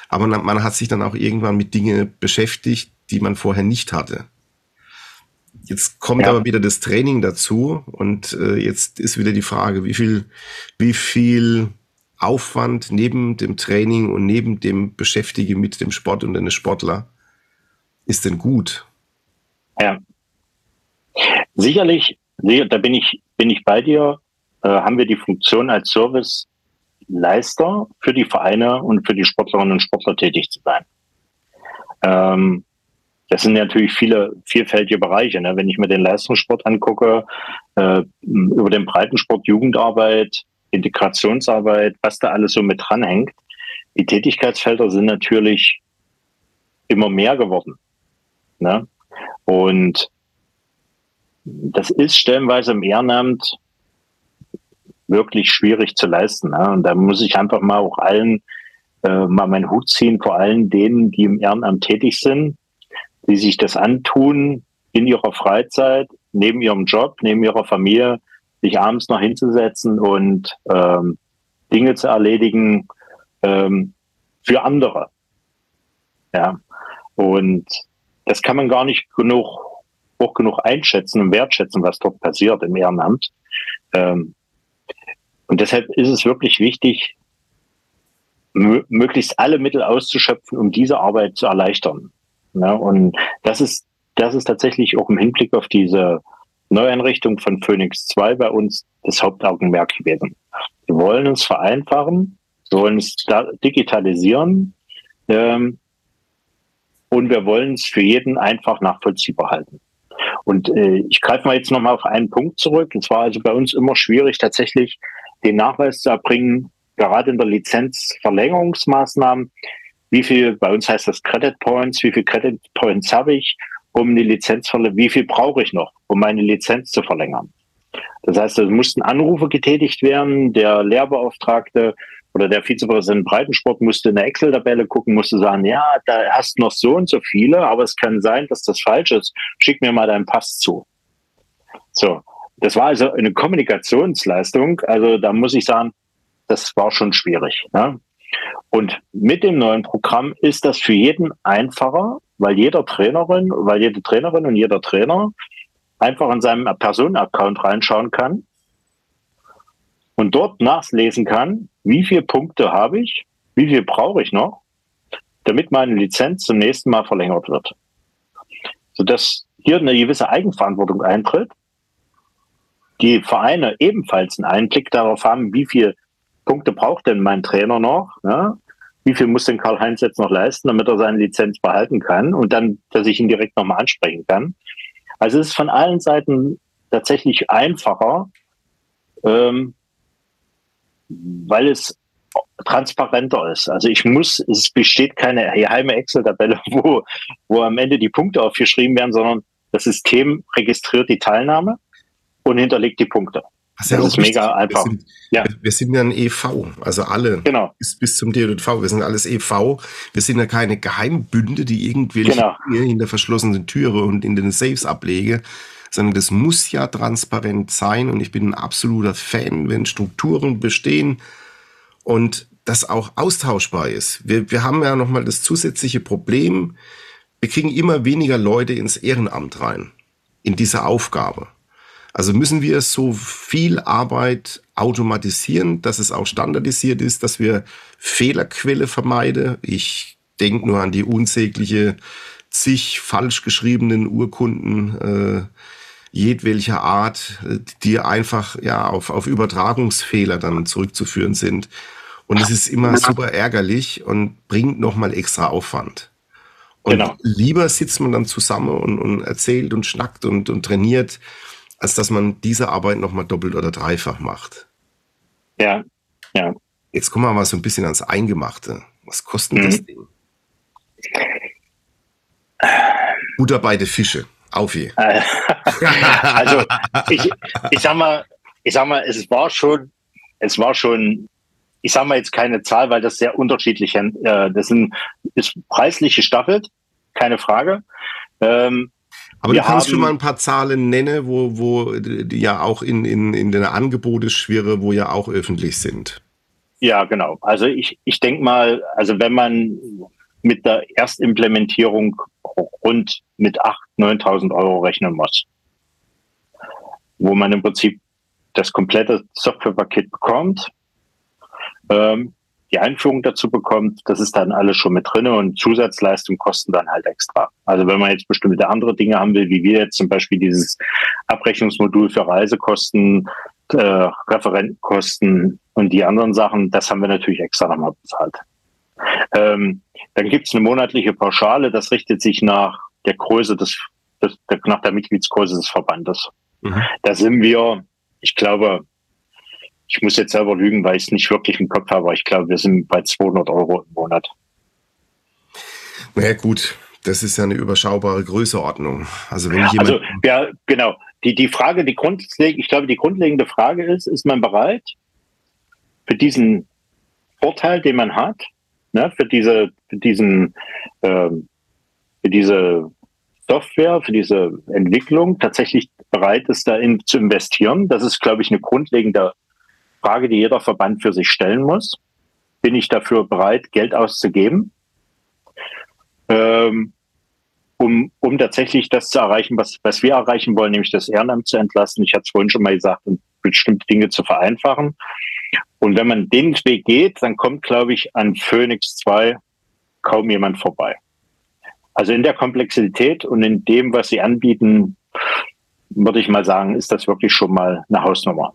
Aber man hat sich dann auch irgendwann mit Dingen beschäftigt, die man vorher nicht hatte. Jetzt kommt ja. aber wieder das Training dazu und äh, jetzt ist wieder die Frage, wie viel, wie viel Aufwand neben dem Training und neben dem Beschäftigen mit dem Sport und den Sportler ist denn gut? Ja. Sicherlich, da bin ich, bin ich bei dir, äh, haben wir die Funktion als Serviceleister für die Vereine und für die Sportlerinnen und Sportler tätig zu sein. Ähm, das sind natürlich viele vielfältige Bereiche. Ne? Wenn ich mir den Leistungssport angucke, äh, über den Breitensport, Jugendarbeit, Integrationsarbeit, was da alles so mit dranhängt, die Tätigkeitsfelder sind natürlich immer mehr geworden. Ne? Und das ist stellenweise im Ehrenamt wirklich schwierig zu leisten. Ne? Und da muss ich einfach mal auch allen äh, mal meinen Hut ziehen, vor allem denen, die im Ehrenamt tätig sind, die sich das antun in ihrer Freizeit, neben ihrem Job, neben ihrer Familie, sich abends noch hinzusetzen und ähm, Dinge zu erledigen ähm, für andere. Ja. Und das kann man gar nicht genug, hoch genug einschätzen und wertschätzen, was dort passiert im Ehrenamt. Ähm, und deshalb ist es wirklich wichtig, möglichst alle Mittel auszuschöpfen, um diese Arbeit zu erleichtern. Ja, und das ist, das ist tatsächlich auch im Hinblick auf diese Neueinrichtung von Phoenix 2 bei uns das Hauptaugenmerk gewesen. Wir wollen uns vereinfachen, wir wollen es digitalisieren ähm, und wir wollen es für jeden einfach nachvollziehbar halten. Und äh, ich greife mal jetzt nochmal auf einen Punkt zurück. Es war also bei uns immer schwierig, tatsächlich den Nachweis zu erbringen, gerade in der Lizenzverlängerungsmaßnahmen, wie viel, bei uns heißt das Credit Points, wie viel Credit Points habe ich, um die Lizenz, wie viel brauche ich noch, um meine Lizenz zu verlängern. Das heißt, es mussten Anrufe getätigt werden, der Lehrbeauftragte oder der Vizepräsident Breitensport musste in der Excel-Tabelle gucken, musste sagen, ja, da hast noch so und so viele, aber es kann sein, dass das falsch ist. Schick mir mal deinen Pass zu. So. Das war also eine Kommunikationsleistung. Also da muss ich sagen, das war schon schwierig. Ne? Und mit dem neuen Programm ist das für jeden einfacher, weil jeder Trainerin, weil jede Trainerin und jeder Trainer einfach in seinem Personenaccount reinschauen kann und dort nachlesen kann, wie viele Punkte habe ich, wie viel brauche ich noch, damit meine Lizenz zum nächsten Mal verlängert wird. Sodass hier eine gewisse Eigenverantwortung eintritt, die Vereine ebenfalls einen Einblick darauf haben, wie viel Punkte braucht denn mein Trainer noch? Ja? Wie viel muss denn Karl-Heinz jetzt noch leisten, damit er seine Lizenz behalten kann und dann, dass ich ihn direkt nochmal ansprechen kann? Also es ist von allen Seiten tatsächlich einfacher, ähm, weil es transparenter ist. Also ich muss, es besteht keine geheime Excel-Tabelle, wo, wo am Ende die Punkte aufgeschrieben werden, sondern das System registriert die Teilnahme und hinterlegt die Punkte. Das, das ist mega einfach. Wir sind, ja. wir sind ja ein EV, also alle. Genau. Bis, bis zum DJV. Wir sind alles EV. Wir sind ja keine Geheimbünde, die irgendwelche genau. in der verschlossenen Türe und in den Safes ablege, sondern das muss ja transparent sein. Und ich bin ein absoluter Fan, wenn Strukturen bestehen und das auch austauschbar ist. Wir, wir haben ja nochmal das zusätzliche Problem, wir kriegen immer weniger Leute ins Ehrenamt rein, in diese Aufgabe. Also müssen wir so viel Arbeit automatisieren, dass es auch standardisiert ist, dass wir Fehlerquelle vermeiden. Ich denke nur an die unsägliche zig falsch geschriebenen Urkunden äh, jedwelcher Art, die einfach ja auf, auf Übertragungsfehler dann zurückzuführen sind. Und es ist immer super ärgerlich und bringt nochmal extra Aufwand. Und genau. lieber sitzt man dann zusammen und, und erzählt und schnackt und, und trainiert, als dass man diese Arbeit nochmal doppelt oder dreifach macht. Ja, ja. Jetzt kommen wir mal so ein bisschen ans Eingemachte. Was kostet mhm. das Ding? Butter bei den Fische. Auf je. also, ich, ich sag mal, ich sag mal, es war schon, es war schon, ich sag mal jetzt keine Zahl, weil das sehr unterschiedlich, äh, das sind, ist preislich gestaffelt, keine Frage. Ähm, aber du kannst schon mal ein paar Zahlen nennen, wo, wo die ja auch in, in, in der Angeboteschwere, wo ja auch öffentlich sind. Ja, genau. Also ich, ich denke mal, also wenn man mit der Erstimplementierung rund mit 8.000, 9.000 Euro rechnen muss, wo man im Prinzip das komplette Softwarepaket bekommt, ähm, die Einführung dazu bekommt, das ist dann alles schon mit drinne und Zusatzleistungen kosten dann halt extra. Also wenn man jetzt bestimmte andere Dinge haben will, wie wir jetzt zum Beispiel dieses Abrechnungsmodul für Reisekosten, äh, Referentenkosten und die anderen Sachen, das haben wir natürlich extra nochmal bezahlt. Ähm, dann gibt es eine monatliche Pauschale, das richtet sich nach der Größe des, des nach der Mitgliedsgröße des Verbandes. Mhm. Da sind wir, ich glaube, ich muss jetzt selber lügen, weil ich es nicht wirklich im Kopf habe, aber ich glaube, wir sind bei 200 Euro im Monat. Naja, gut, das ist ja eine überschaubare Größeordnung. Also wenn jemand also ja, genau. Die die Frage, die grundlegende, ich glaube, die grundlegende Frage ist: Ist man bereit für diesen Vorteil, den man hat, ne, für diese, für diesen, ähm, für diese Software, für diese Entwicklung tatsächlich bereit ist, da in, zu investieren? Das ist, glaube ich, eine grundlegende Frage, die jeder Verband für sich stellen muss. Bin ich dafür bereit, Geld auszugeben, ähm, um, um tatsächlich das zu erreichen, was, was wir erreichen wollen, nämlich das Ehrenamt zu entlasten. Ich hatte es vorhin schon mal gesagt, und bestimmte Dinge zu vereinfachen. Und wenn man den Weg geht, dann kommt, glaube ich, an Phoenix 2 kaum jemand vorbei. Also in der Komplexität und in dem, was sie anbieten, würde ich mal sagen, ist das wirklich schon mal eine Hausnummer.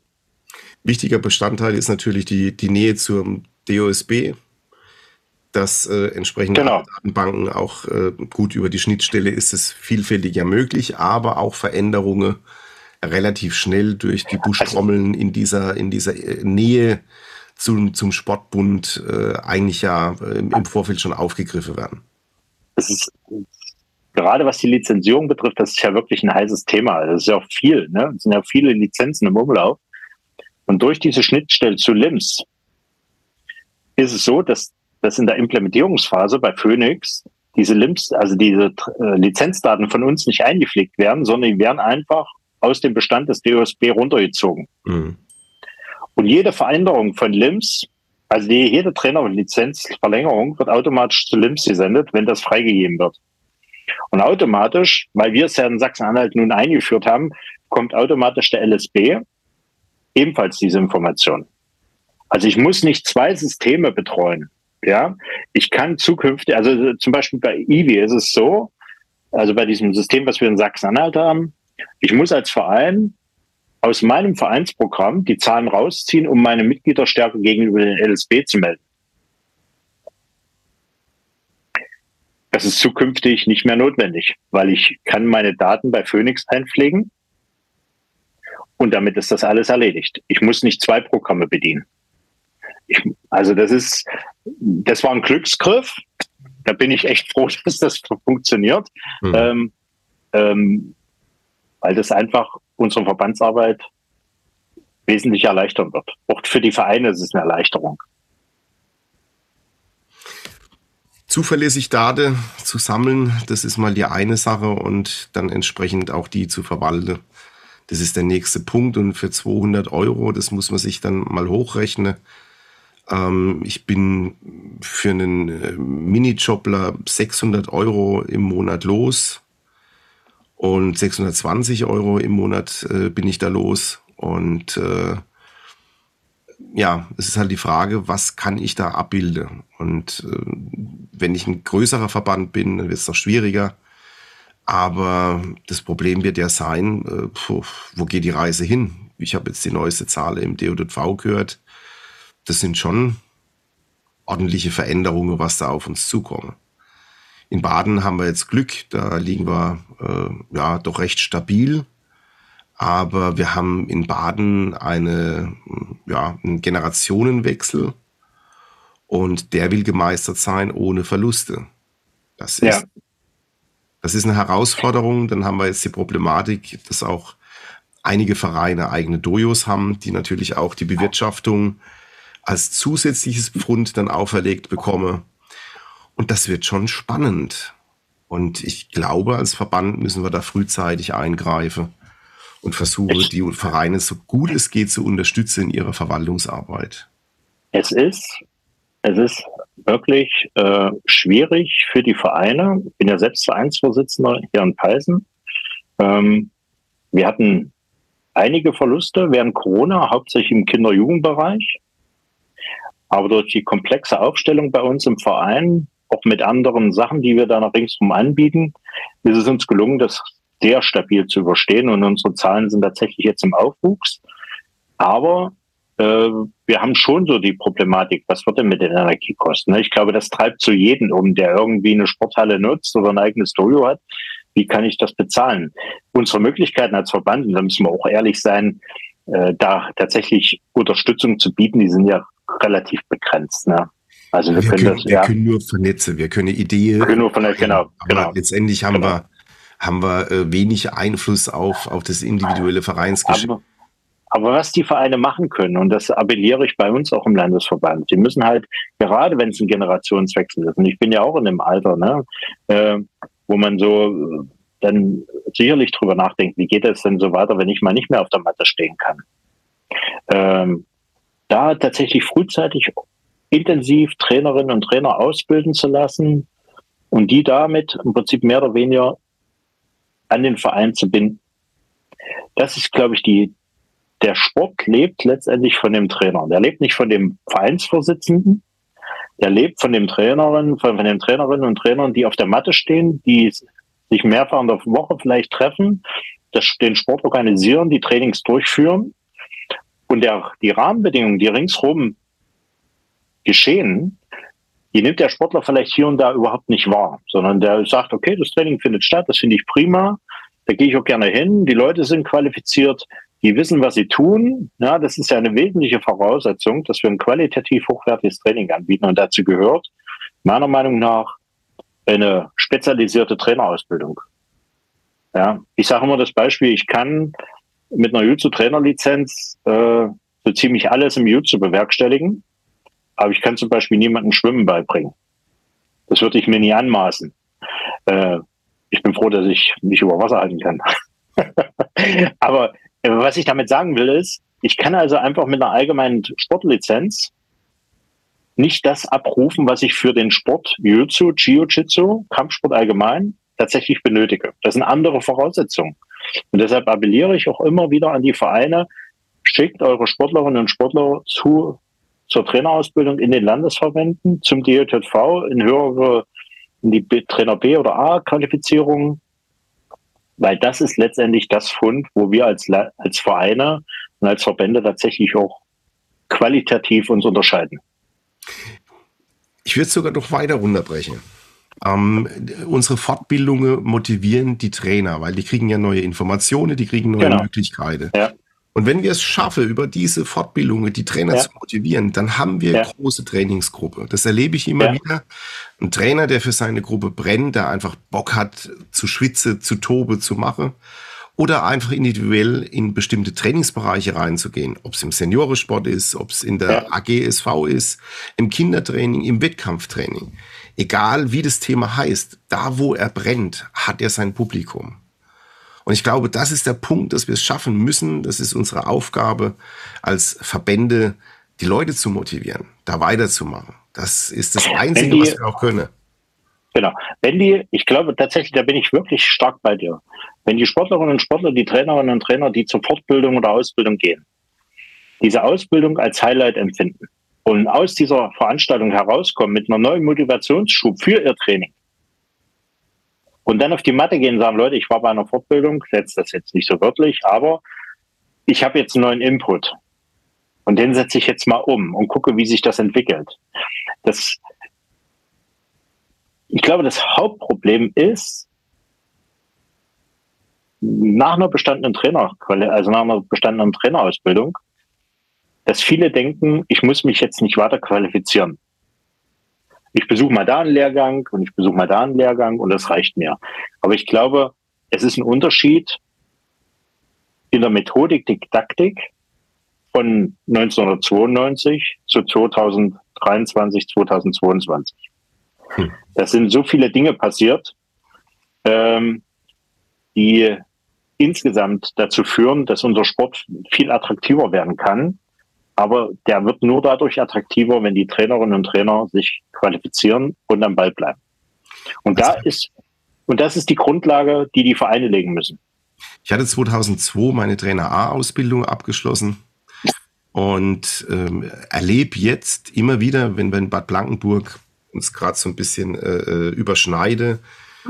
Wichtiger Bestandteil ist natürlich die, die Nähe zum DOSB, dass äh, entsprechende genau. Datenbanken auch äh, gut über die Schnittstelle ist es vielfältiger möglich, aber auch Veränderungen relativ schnell durch die Buschtrommeln in dieser, in dieser äh, Nähe zum, zum Sportbund äh, eigentlich ja äh, im Vorfeld schon aufgegriffen werden. Das ist gerade was die Lizenzierung betrifft, das ist ja wirklich ein heißes Thema. Das ist ja auch viel, ne? Es sind ja viele Lizenzen im Umlauf. Und durch diese Schnittstelle zu LIMS ist es so, dass, dass in der Implementierungsphase bei Phoenix diese LIMS, also diese äh, Lizenzdaten von uns nicht eingepflegt werden, sondern die werden einfach aus dem Bestand des DOSB runtergezogen. Mhm. Und jede Veränderung von LIMS, also die, jede Trainer- und Lizenzverlängerung wird automatisch zu LIMS gesendet, wenn das freigegeben wird. Und automatisch, weil wir es ja in Sachsen-Anhalt nun eingeführt haben, kommt automatisch der LSB ebenfalls diese Information. Also ich muss nicht zwei Systeme betreuen. Ja, ich kann zukünftig, also zum Beispiel bei IWI ist es so, also bei diesem System, was wir in Sachsen-Anhalt haben, ich muss als Verein aus meinem Vereinsprogramm die Zahlen rausziehen, um meine Mitgliederstärke gegenüber den LSB zu melden. Das ist zukünftig nicht mehr notwendig, weil ich kann meine Daten bei Phoenix einpflegen und damit ist das alles erledigt. Ich muss nicht zwei Programme bedienen. Ich, also das ist, das war ein Glücksgriff. Da bin ich echt froh, dass das funktioniert, mhm. ähm, ähm, weil das einfach unsere Verbandsarbeit wesentlich erleichtern wird. Auch für die Vereine ist es eine Erleichterung. Zuverlässig Daten zu sammeln, das ist mal die eine Sache und dann entsprechend auch die zu verwalten. Das ist der nächste Punkt und für 200 Euro, das muss man sich dann mal hochrechnen. Ähm, ich bin für einen äh, Minijobler 600 Euro im Monat los und 620 Euro im Monat äh, bin ich da los und äh, ja, es ist halt die Frage, was kann ich da abbilden? Und äh, wenn ich ein größerer Verband bin, dann wird es noch schwieriger. Aber das Problem wird ja sein, äh, puh, wo geht die Reise hin? Ich habe jetzt die neueste Zahl im DOV gehört. Das sind schon ordentliche Veränderungen, was da auf uns zukommen. In Baden haben wir jetzt Glück, da liegen wir äh, ja doch recht stabil. Aber wir haben in Baden eine, ja, einen Generationenwechsel und der will gemeistert sein ohne Verluste. Das ist ja. Das ist eine Herausforderung. Dann haben wir jetzt die Problematik, dass auch einige Vereine eigene Dojos haben, die natürlich auch die Bewirtschaftung als zusätzliches Pfund dann auferlegt bekomme. Und das wird schon spannend. Und ich glaube, als Verband müssen wir da frühzeitig eingreifen und versuchen, die Vereine so gut es geht zu unterstützen in ihrer Verwaltungsarbeit. Es ist, es ist wirklich äh, schwierig für die Vereine. Ich bin ja selbst Vereinsvorsitzender hier in Peisen. Ähm, wir hatten einige Verluste während Corona, hauptsächlich im Kinder-Jugendbereich. Aber durch die komplexe Aufstellung bei uns im Verein, auch mit anderen Sachen, die wir da noch ringsum anbieten, ist es uns gelungen, das sehr stabil zu überstehen. Und unsere Zahlen sind tatsächlich jetzt im Aufwuchs. Aber wir haben schon so die Problematik, was wird denn mit den Energiekosten? Ne? Ich glaube, das treibt zu jedem um, der irgendwie eine Sporthalle nutzt oder ein eigenes Dojo hat. Wie kann ich das bezahlen? Unsere Möglichkeiten als Verband, und da müssen wir auch ehrlich sein, äh, da tatsächlich Unterstützung zu bieten, die sind ja relativ begrenzt. Ne? Also wir, wir können, können, das, wir ja, können nur vernetzen, wir können Ideen. Wir können nur vernetzen, genau, genau. Letztendlich haben genau. wir haben wir äh, wenig Einfluss auf auf das individuelle Vereinsgeschäft. Aber, aber was die Vereine machen können, und das appelliere ich bei uns auch im Landesverband, die müssen halt, gerade wenn es ein Generationswechsel ist, und ich bin ja auch in dem Alter, ne, äh, wo man so äh, dann sicherlich drüber nachdenkt, wie geht es denn so weiter, wenn ich mal nicht mehr auf der Matte stehen kann. Ähm, da tatsächlich frühzeitig intensiv Trainerinnen und Trainer ausbilden zu lassen und die damit im Prinzip mehr oder weniger an den Verein zu binden. Das ist, glaube ich, die, der Sport lebt letztendlich von dem Trainer. Der lebt nicht von dem Vereinsvorsitzenden. Der lebt von dem Trainerinnen, von, von den Trainerinnen und Trainern, die auf der Matte stehen, die sich mehrfach in der Woche vielleicht treffen, das, den Sport organisieren, die Trainings durchführen. Und der, die Rahmenbedingungen, die ringsherum geschehen, die nimmt der Sportler vielleicht hier und da überhaupt nicht wahr, sondern der sagt, okay, das Training findet statt, das finde ich prima, da gehe ich auch gerne hin, die Leute sind qualifiziert, die wissen, was sie tun. Ja, das ist ja eine wesentliche Voraussetzung, dass wir ein qualitativ hochwertiges Training anbieten. Und dazu gehört meiner Meinung nach eine spezialisierte Trainerausbildung. Ja, ich sage immer das Beispiel, ich kann mit einer Jutsu-Trainerlizenz äh, so ziemlich alles im Jutsu bewerkstelligen, aber ich kann zum Beispiel niemandem Schwimmen beibringen. Das würde ich mir nie anmaßen. Äh, ich bin froh, dass ich mich über Wasser halten kann. aber was ich damit sagen will, ist, ich kann also einfach mit einer allgemeinen Sportlizenz nicht das abrufen, was ich für den Sport Jiu-Jitsu, Jiu-Jitsu, Kampfsport allgemein tatsächlich benötige. Das sind andere Voraussetzungen. Und deshalb appelliere ich auch immer wieder an die Vereine, schickt eure Sportlerinnen und Sportler zu, zur Trainerausbildung in den Landesverbänden, zum DJV, in höhere, in die Trainer B oder A Qualifizierung, weil das ist letztendlich das Fund, wo wir als, als Vereine und als Verbände tatsächlich auch qualitativ uns unterscheiden. Ich würde es sogar noch weiter runterbrechen. Ähm, unsere Fortbildungen motivieren die Trainer, weil die kriegen ja neue Informationen, die kriegen neue genau. Möglichkeiten. Ja. Und wenn wir es schaffen, über diese Fortbildungen die Trainer ja. zu motivieren, dann haben wir ja. große Trainingsgruppe. Das erlebe ich immer ja. wieder. Ein Trainer, der für seine Gruppe brennt, der einfach Bock hat, zu schwitzen, zu tobe, zu machen. Oder einfach individuell in bestimmte Trainingsbereiche reinzugehen. Ob es im Seniorensport ist, ob es in der AGSV ist, im Kindertraining, im Wettkampftraining. Egal wie das Thema heißt, da wo er brennt, hat er sein Publikum. Und ich glaube, das ist der Punkt, dass wir es schaffen müssen. Das ist unsere Aufgabe als Verbände, die Leute zu motivieren, da weiterzumachen. Das ist das Einzige, die, was wir auch können. Genau. Wenn die, ich glaube tatsächlich, da bin ich wirklich stark bei dir. Wenn die Sportlerinnen und Sportler, die Trainerinnen und Trainer, die zur Fortbildung oder Ausbildung gehen, diese Ausbildung als Highlight empfinden und aus dieser Veranstaltung herauskommen mit einer neuen Motivationsschub für ihr Training, und dann auf die Matte gehen und sagen, Leute, ich war bei einer Fortbildung, setze das jetzt nicht so wörtlich, aber ich habe jetzt einen neuen Input. Und den setze ich jetzt mal um und gucke, wie sich das entwickelt. Das, ich glaube, das Hauptproblem ist, nach einer bestandenen Trainer, also nach einer bestandenen Trainerausbildung, dass viele denken, ich muss mich jetzt nicht weiter qualifizieren ich besuche mal da einen Lehrgang und ich besuche mal da einen Lehrgang und das reicht mir. Aber ich glaube, es ist ein Unterschied, in der Methodik, Didaktik von 1992 zu 2023, 2022. Hm. Da sind so viele Dinge passiert, ähm, die insgesamt dazu führen, dass unser Sport viel attraktiver werden kann. Aber der wird nur dadurch attraktiver, wenn die Trainerinnen und Trainer sich qualifizieren und am Ball bleiben. Und da ist, und das ist die Grundlage, die die Vereine legen müssen. Ich hatte 2002 meine Trainer A-Ausbildung abgeschlossen und ähm, erlebe jetzt immer wieder, wenn wir in Bad Blankenburg uns gerade so ein bisschen äh, äh, überschneide,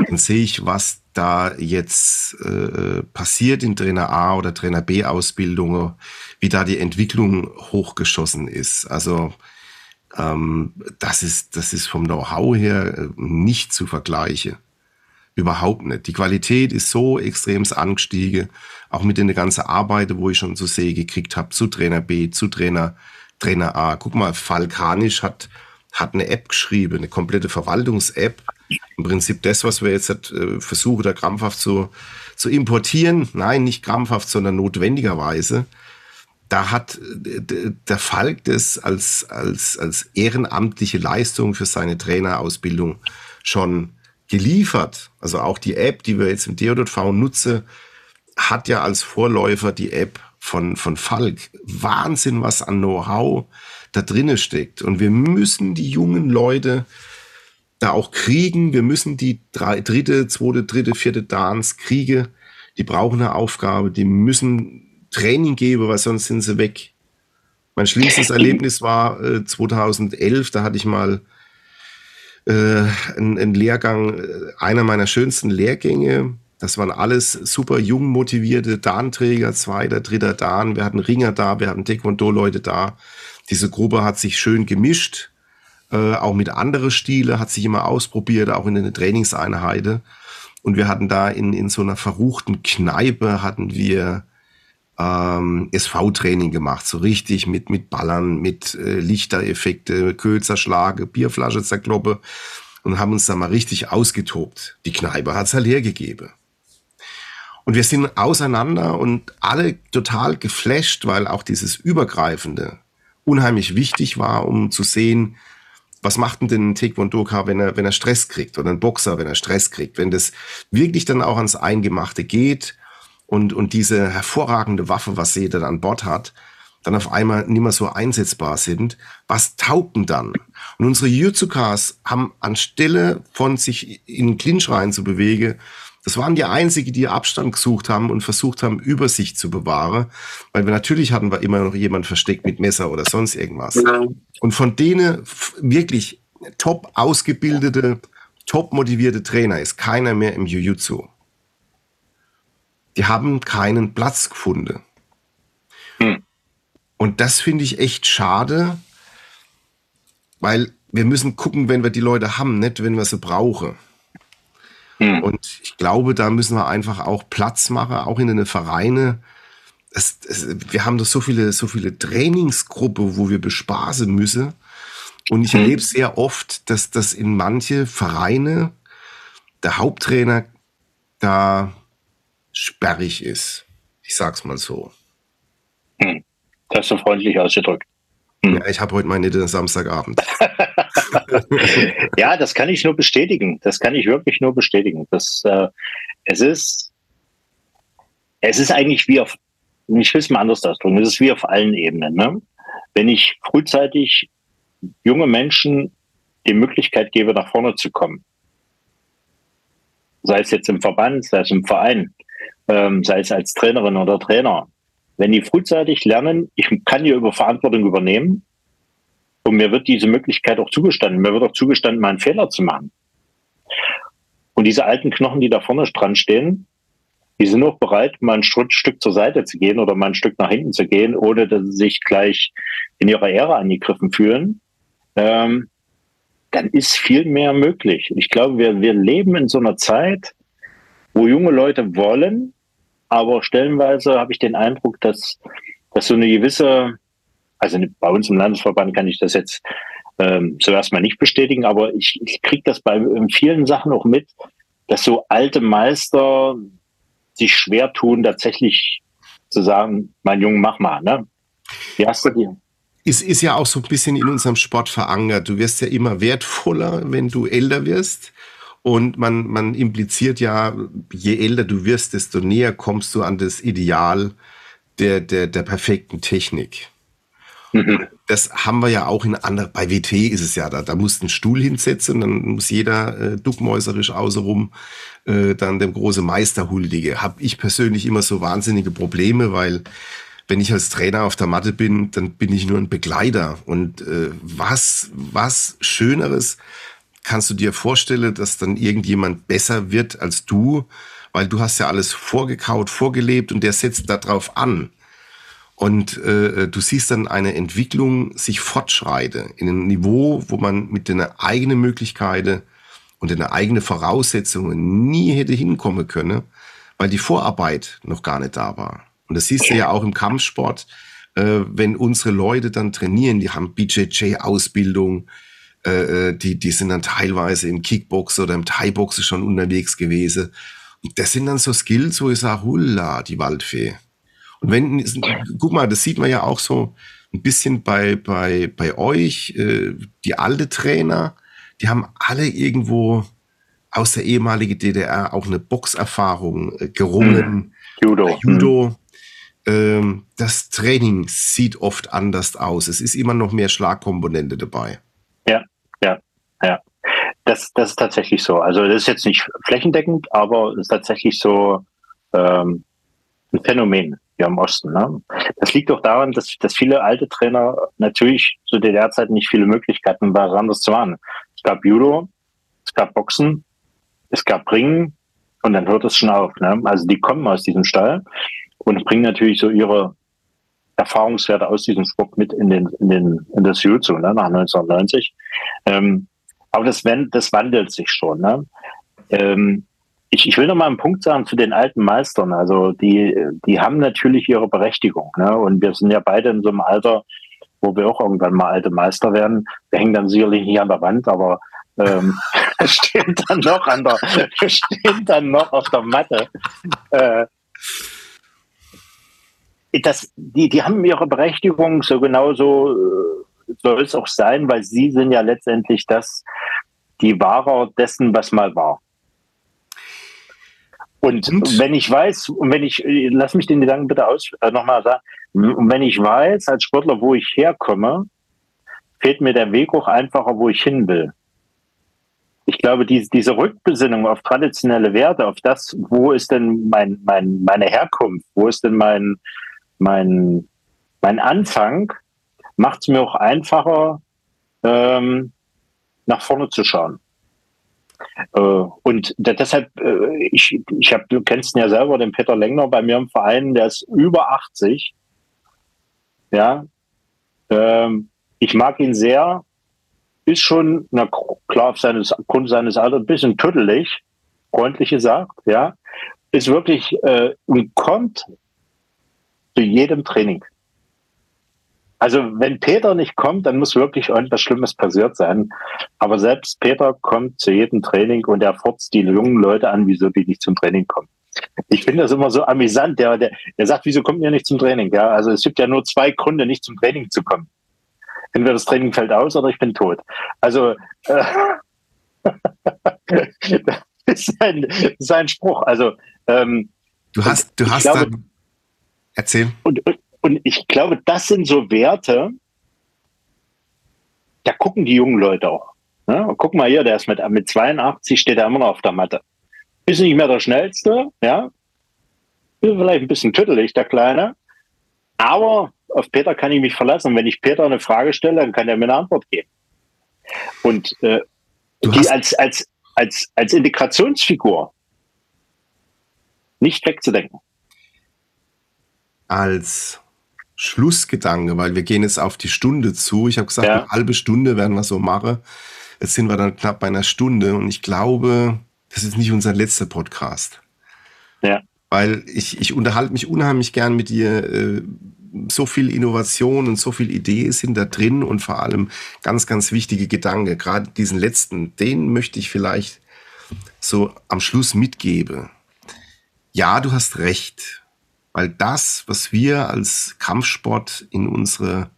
dann sehe ich, was da jetzt äh, passiert in Trainer A oder Trainer B Ausbildung, wie da die Entwicklung hochgeschossen ist. Also ähm, das ist das ist vom Know-how her äh, nicht zu vergleichen. Überhaupt nicht. Die Qualität ist so extrem angestiegen, auch mit den ganzen Arbeit, wo ich schon zu sehen gekriegt habe, zu Trainer B, zu Trainer, Trainer A. Guck mal, Falkanisch hat, hat eine App geschrieben, eine komplette Verwaltungs-App. Im Prinzip das, was wir jetzt äh, versuchen, da krampfhaft zu, zu importieren. Nein, nicht krampfhaft, sondern notwendigerweise. Da hat äh, der Falk das als, als, als ehrenamtliche Leistung für seine Trainerausbildung schon geliefert. Also auch die App, die wir jetzt im DO.V nutzen, hat ja als Vorläufer die App von, von Falk. Wahnsinn, was an Know-how da drinnen steckt. Und wir müssen die jungen Leute da auch kriegen. Wir müssen die drei, dritte, zweite, dritte, vierte Dance kriegen. Die brauchen eine Aufgabe. Die müssen Training geben, weil sonst sind sie weg. Mein schlimmstes Erlebnis war äh, 2011. Da hatte ich mal äh, ein, ein Lehrgang, äh, einer meiner schönsten Lehrgänge. Das waren alles super jung motivierte Dahnträger, zweiter, dritter Dan. Wir hatten Ringer da, wir hatten Taekwondo-Leute da. Diese Gruppe hat sich schön gemischt, äh, auch mit anderen Stile, hat sich immer ausprobiert, auch in den Trainingseinheiten. Und wir hatten da in, in so einer verruchten Kneipe hatten wir ähm, SV-Training gemacht, so richtig mit, mit Ballern, mit äh, Lichtereffekte, Köhl zerschlage, Bierflasche zerkloppe und haben uns da mal richtig ausgetobt. Die Kneipe hat's halt hergegeben. Und wir sind auseinander und alle total geflasht, weil auch dieses Übergreifende unheimlich wichtig war, um zu sehen, was macht denn ein Taekwondo-Ka, wenn er, wenn er Stress kriegt oder ein Boxer, wenn er Stress kriegt, wenn das wirklich dann auch ans Eingemachte geht und, und diese hervorragende Waffe, was sie dann an Bord hat, dann auf einmal nicht mehr so einsetzbar sind, was taugt dann? Und unsere Jutsukas haben anstelle von sich in den Clinch rein zu bewegen, das waren die einzigen, die Abstand gesucht haben und versucht haben, Übersicht zu bewahren. Weil wir natürlich hatten wir immer noch jemand versteckt mit Messer oder sonst irgendwas. Und von denen wirklich top ausgebildete, top motivierte Trainer ist keiner mehr im Jiu-Jitsu die haben keinen Platz gefunden. Hm. Und das finde ich echt schade, weil wir müssen gucken, wenn wir die Leute haben, nicht wenn wir sie brauchen. Hm. Und ich glaube, da müssen wir einfach auch Platz machen, auch in den Vereine. Es, es, wir haben doch so viele, so viele Trainingsgruppen, wo wir bespaßen müssen. Und ich hm. erlebe sehr oft, dass das in manche Vereine der Haupttrainer da sperrig ist. Ich sag's mal so. Hm. Das hast du freundlich ausgedrückt. Hm. Ja, ich habe heute meine Samstagabend. ja, das kann ich nur bestätigen. Das kann ich wirklich nur bestätigen. Das, äh, es ist, es ist eigentlich wie auf, ich will es mal anders ausdrücken, es ist wie auf allen Ebenen. Ne? Wenn ich frühzeitig junge Menschen die Möglichkeit gebe, nach vorne zu kommen, sei es jetzt im Verband, sei es im Verein, ähm, sei es als Trainerin oder Trainer, wenn die frühzeitig lernen, ich kann hier über Verantwortung übernehmen und mir wird diese Möglichkeit auch zugestanden, mir wird auch zugestanden, mal einen Fehler zu machen. Und diese alten Knochen, die da vorne dran stehen, die sind auch bereit, mal ein Stück zur Seite zu gehen oder mal ein Stück nach hinten zu gehen, ohne dass sie sich gleich in ihrer Ehre angegriffen fühlen. Ähm, dann ist viel mehr möglich. Ich glaube, wir, wir leben in so einer Zeit, wo junge Leute wollen, aber stellenweise habe ich den Eindruck, dass, dass so eine gewisse, also bei uns im Landesverband kann ich das jetzt ähm, so erstmal nicht bestätigen, aber ich, ich kriege das bei vielen Sachen auch mit, dass so alte Meister sich schwer tun, tatsächlich zu sagen, mein Junge, mach mal, ne? Wie hast du die? Ist, ist ja auch so ein bisschen in unserem Sport verankert. Du wirst ja immer wertvoller, wenn du älter wirst. Und man, man impliziert ja, je älter du wirst, desto näher kommst du an das Ideal der, der, der perfekten Technik. Mhm. Das haben wir ja auch in anderen, bei WT ist es ja da, da musst du einen Stuhl hinsetzen und dann muss jeder äh, duckmäuserisch außenrum äh, dann dem große Meister huldige. Hab ich persönlich immer so wahnsinnige Probleme, weil wenn ich als Trainer auf der Matte bin, dann bin ich nur ein Begleiter. Und äh, was, was Schöneres kannst du dir vorstellen, dass dann irgendjemand besser wird als du, weil du hast ja alles vorgekaut, vorgelebt und der setzt darauf an. Und äh, du siehst dann eine Entwicklung sich fortschreite in einem Niveau, wo man mit den eigenen Möglichkeiten und den eigenen Voraussetzungen nie hätte hinkommen können, weil die Vorarbeit noch gar nicht da war. Und das siehst du ja auch im Kampfsport, äh, wenn unsere Leute dann trainieren, die haben BJJ-Ausbildung, äh, äh, die, die sind dann teilweise im Kickbox oder im Thai-Boxen schon unterwegs gewesen. Und das sind dann so Skills, wo ich sage, hulla, die Waldfee. Und wenn, guck mal, das sieht man ja auch so ein bisschen bei, bei, bei euch, äh, die alte Trainer, die haben alle irgendwo aus der ehemaligen DDR auch eine Boxerfahrung äh, gerungen. Mhm. Judo. Judo. Mhm. Das Training sieht oft anders aus. Es ist immer noch mehr Schlagkomponente dabei. Das, das ist tatsächlich so. Also das ist jetzt nicht flächendeckend, aber es ist tatsächlich so ähm, ein Phänomen hier im Osten. Ne? Das liegt auch daran, dass, dass viele alte Trainer natürlich zu der Zeit nicht viele Möglichkeiten waren, anders zu machen. Es gab Judo, es gab Boxen, es gab Ringen und dann hört es schon auf. Ne? Also die kommen aus diesem Stall und bringen natürlich so ihre Erfahrungswerte aus diesem Sport mit in den in den in das Jiu-Jitsu ne, nach 1990. Ähm, aber das, das wandelt sich schon. Ne? Ähm, ich, ich will noch mal einen Punkt sagen zu den alten Meistern. Also die die haben natürlich ihre Berechtigung. Ne? Und wir sind ja beide in so einem Alter, wo wir auch irgendwann mal alte Meister werden. Wir hängen dann sicherlich nicht an der Wand, aber ähm, stehen dann noch an der, stehen dann noch auf der Matte. Äh, das, die, die haben ihre Berechtigung, so genauso äh, soll es auch sein, weil sie sind ja letztendlich das, die Wahrer dessen, was mal war. Und, und, wenn ich weiß, und wenn ich, lass mich den Gedanken bitte aus, äh, nochmal sagen, und wenn ich weiß als Sportler, wo ich herkomme, fehlt mir der Weg auch einfacher, wo ich hin will. Ich glaube, diese, diese Rückbesinnung auf traditionelle Werte, auf das, wo ist denn mein, mein, meine Herkunft, wo ist denn mein, mein, mein Anfang macht es mir auch einfacher, ähm, nach vorne zu schauen. Äh, und deshalb, äh, ich, ich habe, du kennst ihn ja selber, den Peter Lengner bei mir im Verein, der ist über 80. Ja, ähm, ich mag ihn sehr, ist schon, na klar, auf seines, aufgrund seines Alters ein bisschen tüttelig, freundlich gesagt, ja, ist wirklich äh, und kommt zu jedem Training. Also wenn Peter nicht kommt, dann muss wirklich irgendwas Schlimmes passiert sein. Aber selbst Peter kommt zu jedem Training und er fordert die jungen Leute an, wieso die nicht zum Training kommen. Ich finde das immer so amüsant. Der, der, der sagt, wieso kommt ihr nicht zum Training? Ja, also es gibt ja nur zwei Gründe, nicht zum Training zu kommen. Entweder das Training fällt aus oder ich bin tot. Also äh, das ist ein, sein Spruch. Also ähm, du hast, du hast glaube, dann Erzähl. Und, und ich glaube, das sind so Werte, da gucken die jungen Leute auch. Ne? Guck mal hier, der ist mit, mit 82, steht er immer noch auf der Matte. Ist nicht mehr der Schnellste, ja. Ist vielleicht ein bisschen tüttelig, der Kleine. Aber auf Peter kann ich mich verlassen. wenn ich Peter eine Frage stelle, dann kann er mir eine Antwort geben. Und äh, die als, als, als, als Integrationsfigur nicht wegzudenken als Schlussgedanke, weil wir gehen jetzt auf die Stunde zu. Ich habe gesagt, ja. eine halbe Stunde werden wir so machen. Jetzt sind wir dann knapp bei einer Stunde und ich glaube, das ist nicht unser letzter Podcast. Ja. Weil ich, ich unterhalte mich unheimlich gern mit dir. Äh, so viel Innovation und so viel Ideen sind da drin und vor allem ganz, ganz wichtige Gedanken. Gerade diesen letzten, den möchte ich vielleicht so am Schluss mitgeben. Ja, du hast recht Weil das, was wir als Kampfsport in unsere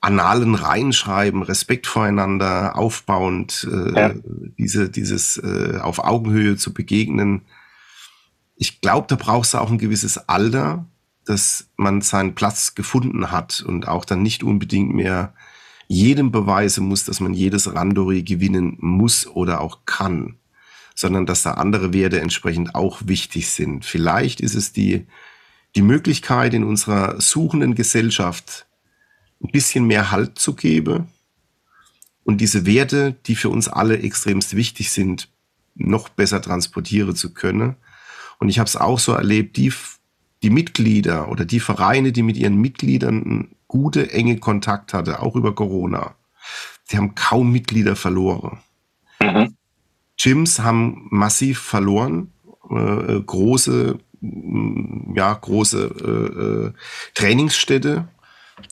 Annalen reinschreiben, Respekt voreinander, aufbauend, äh, ja. diese, dieses äh, auf Augenhöhe zu begegnen. Ich glaube, da brauchst du auch ein gewisses Alter, dass man seinen Platz gefunden hat und auch dann nicht unbedingt mehr jedem beweisen muss, dass man jedes Randori gewinnen muss oder auch kann, sondern dass da andere Werte entsprechend auch wichtig sind. Vielleicht ist es die, die Möglichkeit in unserer suchenden Gesellschaft ein bisschen mehr Halt zu geben und diese Werte, die für uns alle extremst wichtig sind, noch besser transportieren zu können. Und ich habe es auch so erlebt, die, die Mitglieder oder die Vereine, die mit ihren Mitgliedern gute, enge Kontakt hatte, auch über Corona, die haben kaum Mitglieder verloren. Mhm. Gyms haben massiv verloren, äh, große, ja, große äh, äh Trainingsstätte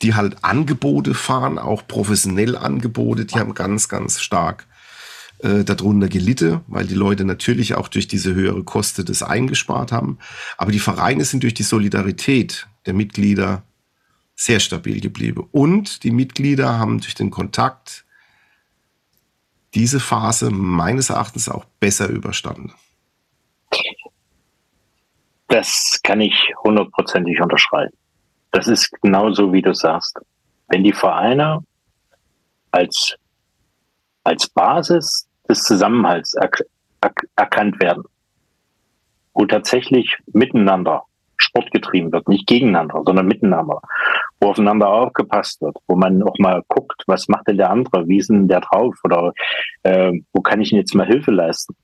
die halt Angebote fahren, auch professionell Angebote, die haben ganz, ganz stark äh, darunter gelitten, weil die Leute natürlich auch durch diese höhere Koste das eingespart haben. Aber die Vereine sind durch die Solidarität der Mitglieder sehr stabil geblieben. Und die Mitglieder haben durch den Kontakt diese Phase meines Erachtens auch besser überstanden. Das kann ich hundertprozentig unterschreiben. Das ist genauso, wie du sagst. Wenn die Vereine als, als Basis des Zusammenhalts er, er, erkannt werden, wo tatsächlich miteinander Sport getrieben wird, nicht gegeneinander, sondern miteinander, wo aufeinander aufgepasst wird, wo man auch mal guckt, was macht denn der andere, wie ist denn der drauf oder äh, wo kann ich ihm jetzt mal Hilfe leisten.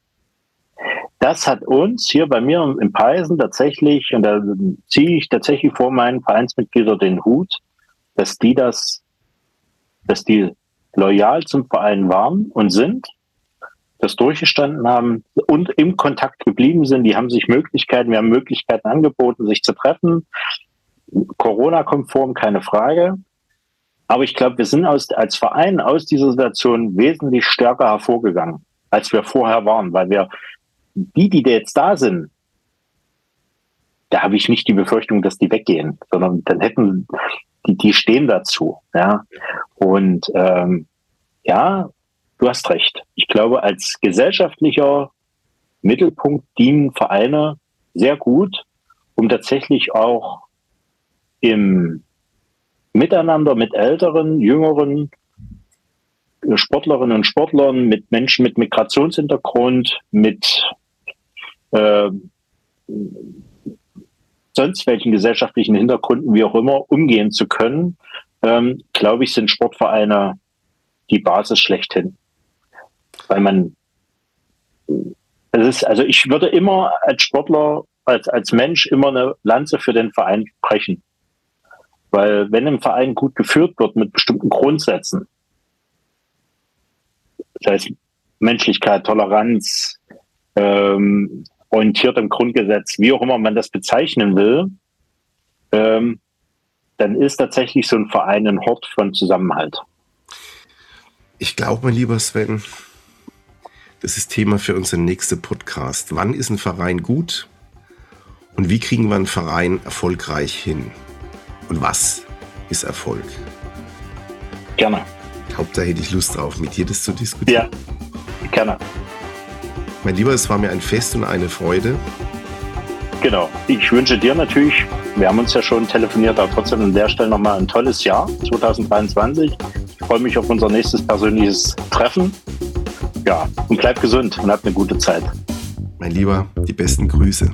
Das hat uns hier bei mir im Peisen tatsächlich, und da ziehe ich tatsächlich vor meinen Vereinsmitgliedern den Hut, dass die das, dass die loyal zum Verein waren und sind, das durchgestanden haben und im Kontakt geblieben sind. Die haben sich Möglichkeiten, wir haben Möglichkeiten angeboten, sich zu treffen. Corona-konform, keine Frage. Aber ich glaube, wir sind aus, als Verein aus dieser Situation wesentlich stärker hervorgegangen, als wir vorher waren, weil wir die, die jetzt da sind, da habe ich nicht die Befürchtung, dass die weggehen, sondern dann hätten die, die stehen dazu. Ja. Und ähm, ja, du hast recht. Ich glaube, als gesellschaftlicher Mittelpunkt dienen Vereine sehr gut, um tatsächlich auch im Miteinander mit älteren, jüngeren Sportlerinnen und Sportlern, mit Menschen mit Migrationshintergrund, mit äh, sonst welchen gesellschaftlichen Hintergründen, wie auch immer, umgehen zu können, ähm, glaube ich, sind Sportvereine die Basis schlechthin. Weil man, es ist, also ich würde immer als Sportler, als, als Mensch immer eine Lanze für den Verein brechen. Weil wenn ein Verein gut geführt wird mit bestimmten Grundsätzen, das heißt Menschlichkeit, Toleranz, ähm, orientiert am Grundgesetz, wie auch immer man das bezeichnen will, ähm, dann ist tatsächlich so ein Verein ein Hort von Zusammenhalt. Ich glaube, mein lieber Sven, das ist Thema für unseren nächsten Podcast. Wann ist ein Verein gut und wie kriegen wir einen Verein erfolgreich hin? Und was ist Erfolg? Gerne. Hauptsache hätte ich Lust drauf, mit dir das zu diskutieren. Ja, gerne. Mein Lieber, es war mir ein Fest und eine Freude. Genau. Ich wünsche dir natürlich, wir haben uns ja schon telefoniert, aber trotzdem an der Stelle nochmal ein tolles Jahr 2023. Ich freue mich auf unser nächstes persönliches Treffen. Ja, und bleib gesund und hab eine gute Zeit. Mein Lieber, die besten Grüße.